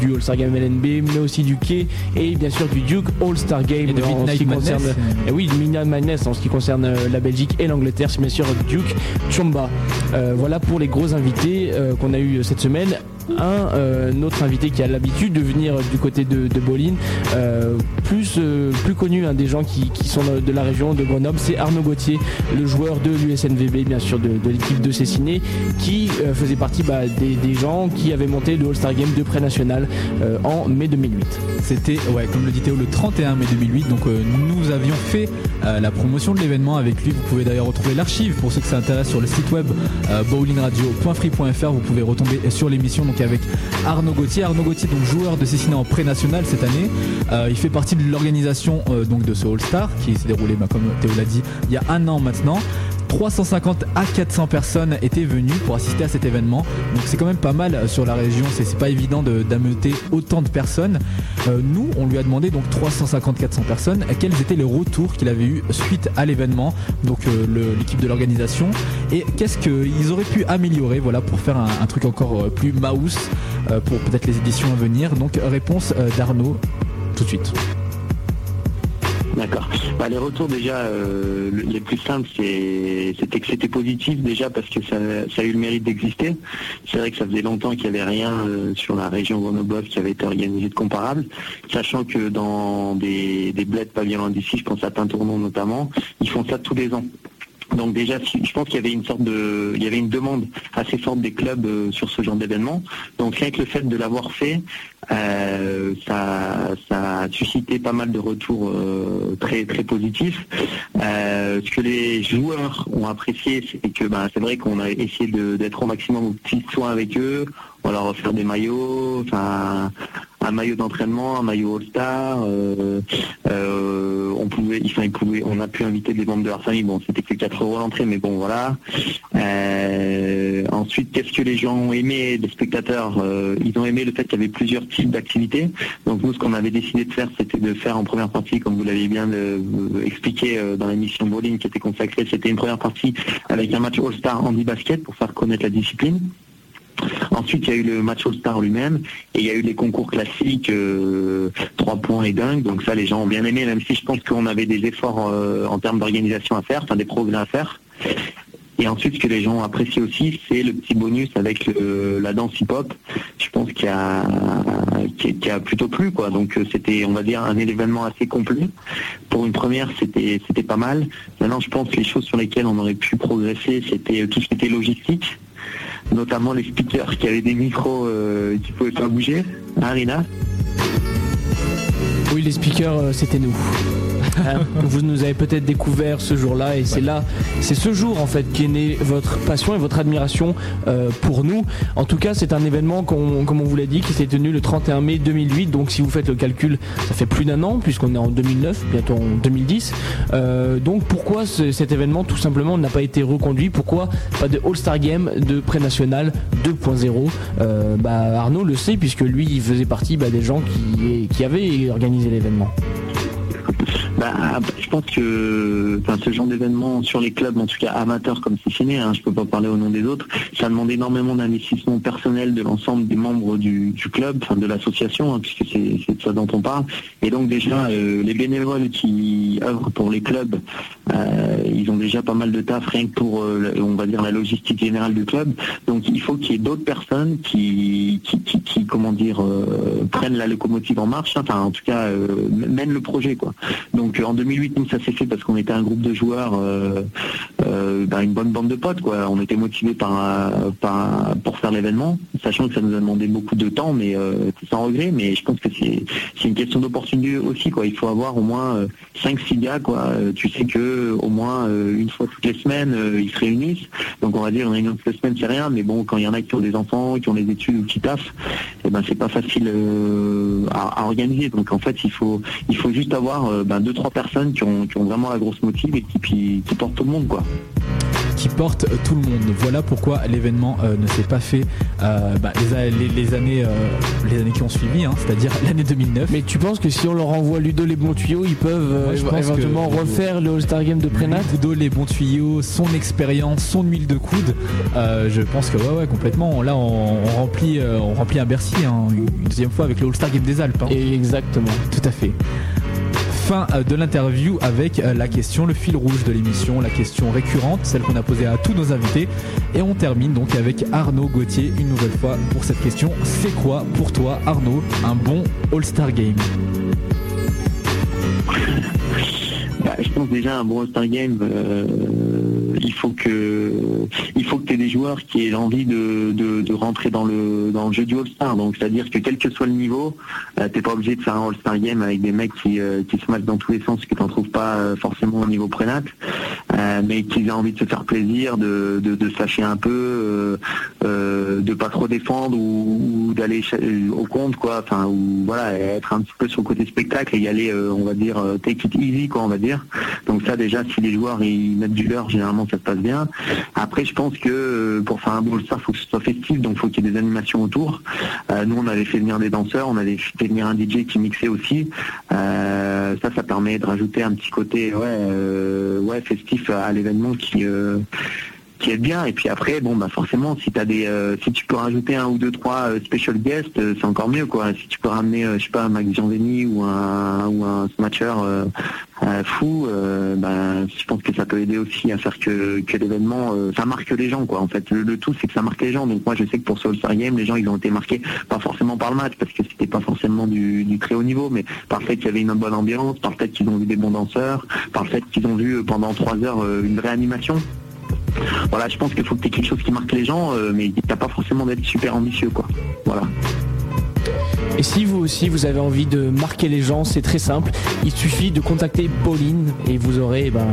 du All-Star Game LNB, mais aussi du quai et bien sûr du Duke All-Star Game Et en ce qui Madness. concerne et oui, le Midnight Madness en ce qui concerne euh, la Belgique et l'Angleterre, c'est bien sûr Duke Chomba. Euh, voilà pour les gros invités euh, qu'on a eu cette semaine. Un euh, autre invité qui a l'habitude de venir du côté de, de euh, plus, euh, plus connu des gens qui, sont de la région de Grenoble, c'est Arnaud Gauthier, le joueur de l'USNVB, bien sûr, de, l'équipe de Cessiné, qui euh, faisait partie bah, des, gens qui avaient monté le All-Star Game de pré-national en mai 2008. C'était, ouais, comme le dit Théo, le 31 mai 2008. Donc nous avions fait la promotion de l'événement avec lui. Vous pouvez d'ailleurs retrouver l'archive pour ceux que ça intéresse sur le site web bowlingradio.free.fr. Vous pouvez retomber sur l'émission avec Arnaud Gauthier. Arnaud Gauthier, donc joueur de Cessiné en pré-national cette année. Euh, il fait partie de l'organisation euh, de ce All-Star qui s'est déroulé, bah, comme Théo l'a dit, il y a un an maintenant. 350 à 400 personnes étaient venues pour assister à cet événement. Donc c'est quand même pas mal euh, sur la région. C'est pas évident de- d'ameuter autant de personnes. Euh, nous, on lui a demandé donc 350-400 personnes quels étaient les retours qu'il avait eu suite à l'événement. Donc euh, l'équipe de l'organisation et qu'est-ce qu'ils auraient pu améliorer, voilà, pour faire un, truc encore plus mouse pour peut-être les éditions à venir. Donc réponse d'Arnaud tout de suite. D'accord. Bah, les retours déjà, euh, le- les plus simples, c'était que c'était positif déjà parce que ça, a eu le mérite d'exister. C'est vrai que ça faisait longtemps qu'il n'y avait rien euh, sur la région grenobloise qui avait été organisé de comparable, sachant que dans des, des bleds pas loin d'ici, je pense à notamment, ils font ça tous les ans. Donc déjà, je pense qu'il y avait une sorte de, il y avait une demande assez forte des clubs euh, sur ce genre d'événement. Donc rien que le fait de l'avoir fait, euh, ça, ça a suscité pas mal de retours euh, très très positifs. Ce que les joueurs ont apprécié, c'est que bah, c'est vrai qu'on a essayé d'être au maximum au petit soin avec eux. On leur a offert des maillots, enfin un maillot d'entraînement, un maillot All-Star. euh, euh, on on a pu inviter des membres de leur famille. Bon, c'était que 4 euros l'entrée, mais bon, voilà. Euh, ensuite, qu'est-ce que les gens ont aimé, les spectateurs Ils ont aimé le fait qu'il y avait plusieurs types d'activités. Donc nous, ce qu'on avait décidé de faire, c'était de faire en première partie, comme vous l'avez bien expliqué dans l'émission bowling qui était consacrée, c'était une première partie avec un match All-Star handi basket pour faire connaître la discipline. Ensuite, il y a eu le match All-Star lui-même et il y a eu les concours classiques, euh, 3 points et dingue. Donc ça, les gens ont bien aimé, même si je pense qu'on avait des efforts euh, en termes d'organisation à faire, enfin des progrès à faire. Et ensuite, ce que les gens apprécient aussi, c'est le petit bonus avec la danse hip-hop. Je pense qu'il y a, qui a plutôt plu, quoi. Donc euh, c'était, on va dire, un événement assez complet. Pour une première, c'était, c'était pas mal. Maintenant, je pense que les choses sur lesquelles on aurait pu progresser, c'était tout ce qui était logistique notamment les speakers qui avaient des micros euh, qui pouvaient pas bouger. Hein, Rina Oui, les speakers, euh, c'était nous. Hein, vous nous avez peut-être découvert ce jour-là et c'est là, c'est ce jour en fait qui est né votre passion et votre admiration euh, pour nous. En tout cas, c'est un événement, comme on vous l'a dit, qui s'est tenu le 31 mai 2008. Donc, si vous faites le calcul, ça fait plus d'un an puisqu'on est en 2009, bientôt en 2010. Euh, donc, pourquoi ce- cet événement tout simplement n'a pas été reconduit? Pourquoi pas de All-Star Game de pré-national 2.0 Euh, bah, Arnaud le sait puisque lui, il faisait partie bah, des gens qui, qui avaient organisé l'événement. Bah, je pense que ce genre d'événement sur les clubs, en tout cas amateurs comme Cincinnati, hein, je peux pas parler au nom des autres, ça demande énormément d'investissement personnel de l'ensemble des membres du, club, enfin de l'association, hein, puisque c'est de ça dont on parle. Et donc déjà, euh, les bénévoles qui œuvrent pour les clubs, euh, ils ont déjà pas mal de taf rien que pour, euh, on va dire, la logistique générale du club. Donc il faut qu'il y ait d'autres personnes qui, comment dire, prennent la locomotive en marche, hein, enfin en tout cas mènent le projet, quoi. Euh, en 2008, nous, ça s'est fait parce qu'on était un groupe de joueurs, euh, euh, ben, une bonne bande de potes. Quoi. On était motivés par, pour faire l'événement, sachant que ça nous a demandé beaucoup de temps, mais sans regret. Mais je pense que c'est une question d'opportunité aussi. Quoi. Il faut avoir au moins 5-6 gars. Quoi. Tu sais que au moins une fois toutes les semaines, ils se réunissent. Donc on va dire une réunion toutes les semaines, c'est rien. Mais bon, quand il y en a qui ont des enfants, qui ont des études ou qui taffent, eh ben c'est pas facile à, organiser. Donc en fait, il faut il faut juste avoir ben, deux trois personnes qui ont, qui ont vraiment la grosse motive et qui, portent tout le monde quoi. qui porte tout le monde. Voilà pourquoi l'événement euh, ne s'est pas fait euh, bah, les, a- les- les années, euh, les années qui ont suivi, hein, c'est-à-dire l'année 2009. Mais tu penses que si on leur envoie Ludo les bons tuyaux, ils peuvent euh, je pense éventuellement que- refaire le All-Star Game de Prénat? Ludo, les bons tuyaux, son expérience, son huile de coude. euh, je pense que ouais, ouais, complètement. Là, on, on remplit, euh, on remplit un Bercy hein, une une deuxième fois avec le All-Star Game des Alpes. hein. Exactement. Tout à fait. Fin euh, de l'interview avec euh, la question, le fil rouge de l'émission, la question récurrente, celle qu'on a posée à tous nos invités. Et on termine donc avec Arnaud Gauthier une nouvelle fois pour cette question. C'est quoi pour toi, Arnaud, un bon All-Star Game? Bah, je pense déjà un bon All-Star Game, euh, il faut que il faut que tu aies des joueurs qui aient l'envie de, de, de rentrer dans le dans le jeu du All-Star. Donc c'est-à-dire que quel que soit le niveau, euh, t'es pas obligé de faire un All-Star Game avec des mecs qui, euh, qui se matchent dans tous les sens que t'en trouves pas euh, forcément au niveau prénat, mais qui ont envie de se faire plaisir, de, de, un peu, de pas trop défendre ou, d'aller au compte quoi, enfin ou voilà, être un petit peu sur le côté spectacle et y aller, on va dire take it easy quoi, on va dire. Donc ça déjà, si les joueurs ils mettent du leur, généralement ça se passe bien. Après, je pense que euh, pour faire un bon All-Star, faut que ce soit festif, donc faut qu'il y ait des animations autour. Euh, nous, on avait fait venir des danseurs, on avait fait venir un DJ qui mixait aussi. Euh, ça, ça permet de rajouter un petit côté ouais, ouais festif à l'événement qui qui est bien. Et puis après bon bah forcément si t'as des euh, si tu peux rajouter un ou deux trois euh, special guests euh, c'est encore mieux quoi. Si tu peux ramener euh, je sais pas un Max Gianveni ou un ou un smatcher euh, euh, fou ben je pense que ça peut aider aussi à faire que, que l'événement ça marque les gens quoi en fait. Le, le tout c'est que ça marque les gens. Donc moi je sais que pour ce All-Star Game les gens ils ont été marqués pas forcément par le match parce que c'était pas forcément du, du très haut niveau mais par le fait qu'il y avait une bonne ambiance par le fait qu'ils ont vu des bons danseurs par le fait qu'ils ont vu pendant trois heures une vraie animation voilà, je pense qu'il faut que tu aies quelque chose qui marque les gens, euh, mais t'as pas forcément d'être super ambitieux, quoi. Voilà. Et si vous aussi vous avez envie de marquer les gens, c'est très simple. Il suffit de contacter Pauline et vous aurez eh ben,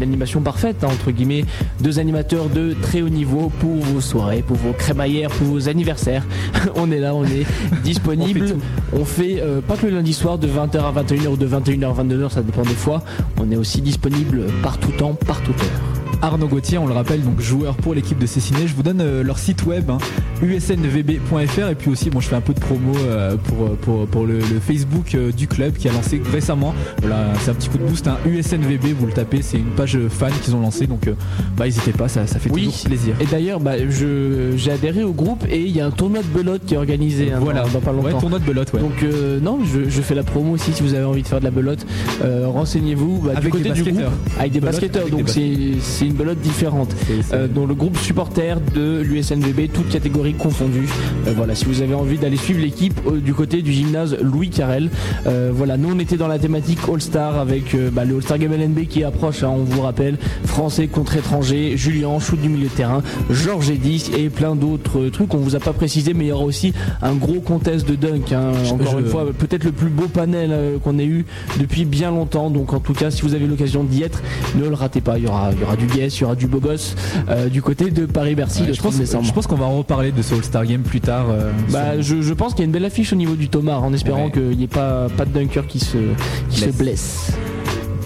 l'animation parfaite, hein, entre guillemets. Deux animateurs de très haut niveau pour vos soirées, pour vos crémaillères, pour vos anniversaires. on est là, on est disponible. on fait, euh, pas que le lundi soir de 20h à 21h ou de 21h à 22h, ça dépend des fois. On est aussi disponible par tout temps, par toute heure. Arnaud Gauthier, on le rappelle, donc joueur pour l'équipe de Cessiné. Je vous donne euh, leur site web, hein, usnvb.fr, et puis aussi, bon, je fais un peu de promo euh, pour, pour, pour le, le Facebook euh, du club qui a lancé récemment. Voilà, c'est un petit coup de boost, hein, USNVB, vous le tapez, c'est une page fan qu'ils ont lancée, donc bah n'hésitez pas, ça, ça fait Oui. toujours plaisir. Et d'ailleurs, bah, je- j'ai adhéré au groupe et il y a un tournoi de belote qui est organisé hein, Voilà, dans, pas longtemps. ouais, tournoi de belote, ouais. Donc euh, non, je, je fais la promo aussi si vous avez envie de faire de la belote. Euh, Renseignez-vous bah, du Avec côté des du groupe avec des basketteurs. Donc c'est une belote différente. Euh, dont le groupe supporter de l'USNVB, toutes catégories confondues. Euh, voilà, si vous avez envie d'aller suivre l'équipe euh, du côté du gymnase Louis Carrel. Voilà, nous on était dans la thématique All-Star avec bah, le All-Star Game LNB qui approche, hein, on vous rappelle, français contre étranger, Julien, shoot du milieu de terrain, Georges Edis et plein d'autres trucs. On vous a pas précisé, mais il y aura aussi un gros contest de dunk. hein. Encore je- une fois, peut-être le plus beau panel qu'on ait eu depuis bien longtemps. Donc en tout cas, si vous avez l'occasion d'y être, ne le ratez pas. Il y aura, il y aura du y aura du beau gosse euh, du côté de Paris-Bercy Ouais, le je pense, 30 décembre. je pense qu'on va en reparler de ce All-Star Game plus tard. euh, Bah, sur- je, je pense qu'il y a une belle affiche au niveau du Thomas, en espérant Ouais. qu'il n'y ait pas, pas de dunker qui se, qui se Blesse.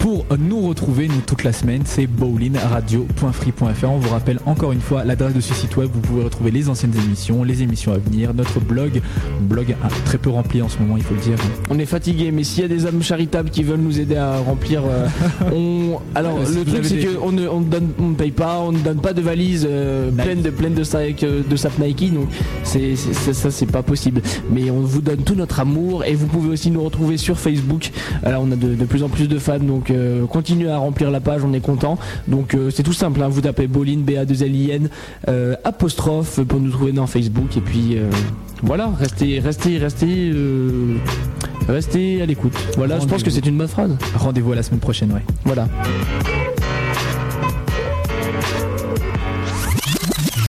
Pour nous retrouver, nous, toute la semaine, c'est bowlinradio.free.fr. On vous rappelle encore une fois l'adresse de ce site web. Vous pouvez retrouver les anciennes émissions, les émissions à venir, notre blog. Blog très peu rempli en ce moment, il faut le dire. On est fatigué, mais s'il y a des âmes charitables qui veulent nous aider à remplir, euh, on. Alors si le truc c'est des- qu'on ne, on ne donne, on ne paye pas, on ne donne pas de valises euh, pleines de euh, de sap Nike, donc c'est- ça c'est pas possible. Mais on vous donne tout notre amour et vous pouvez aussi nous retrouver sur Facebook. Alors on a de, de plus en plus de fans, donc euh, continuez à remplir la page, on est content. Donc euh, c'est tout simple, hein, vous tapez Bolin B A 2 L I N euh, apostrophe pour nous trouver dans Facebook et puis euh, voilà, restez restez restez restez à l'écoute. Voilà, je pense que c'est une bonne phrase. Rendez-vous à la semaine prochaine, ouais. Voilà.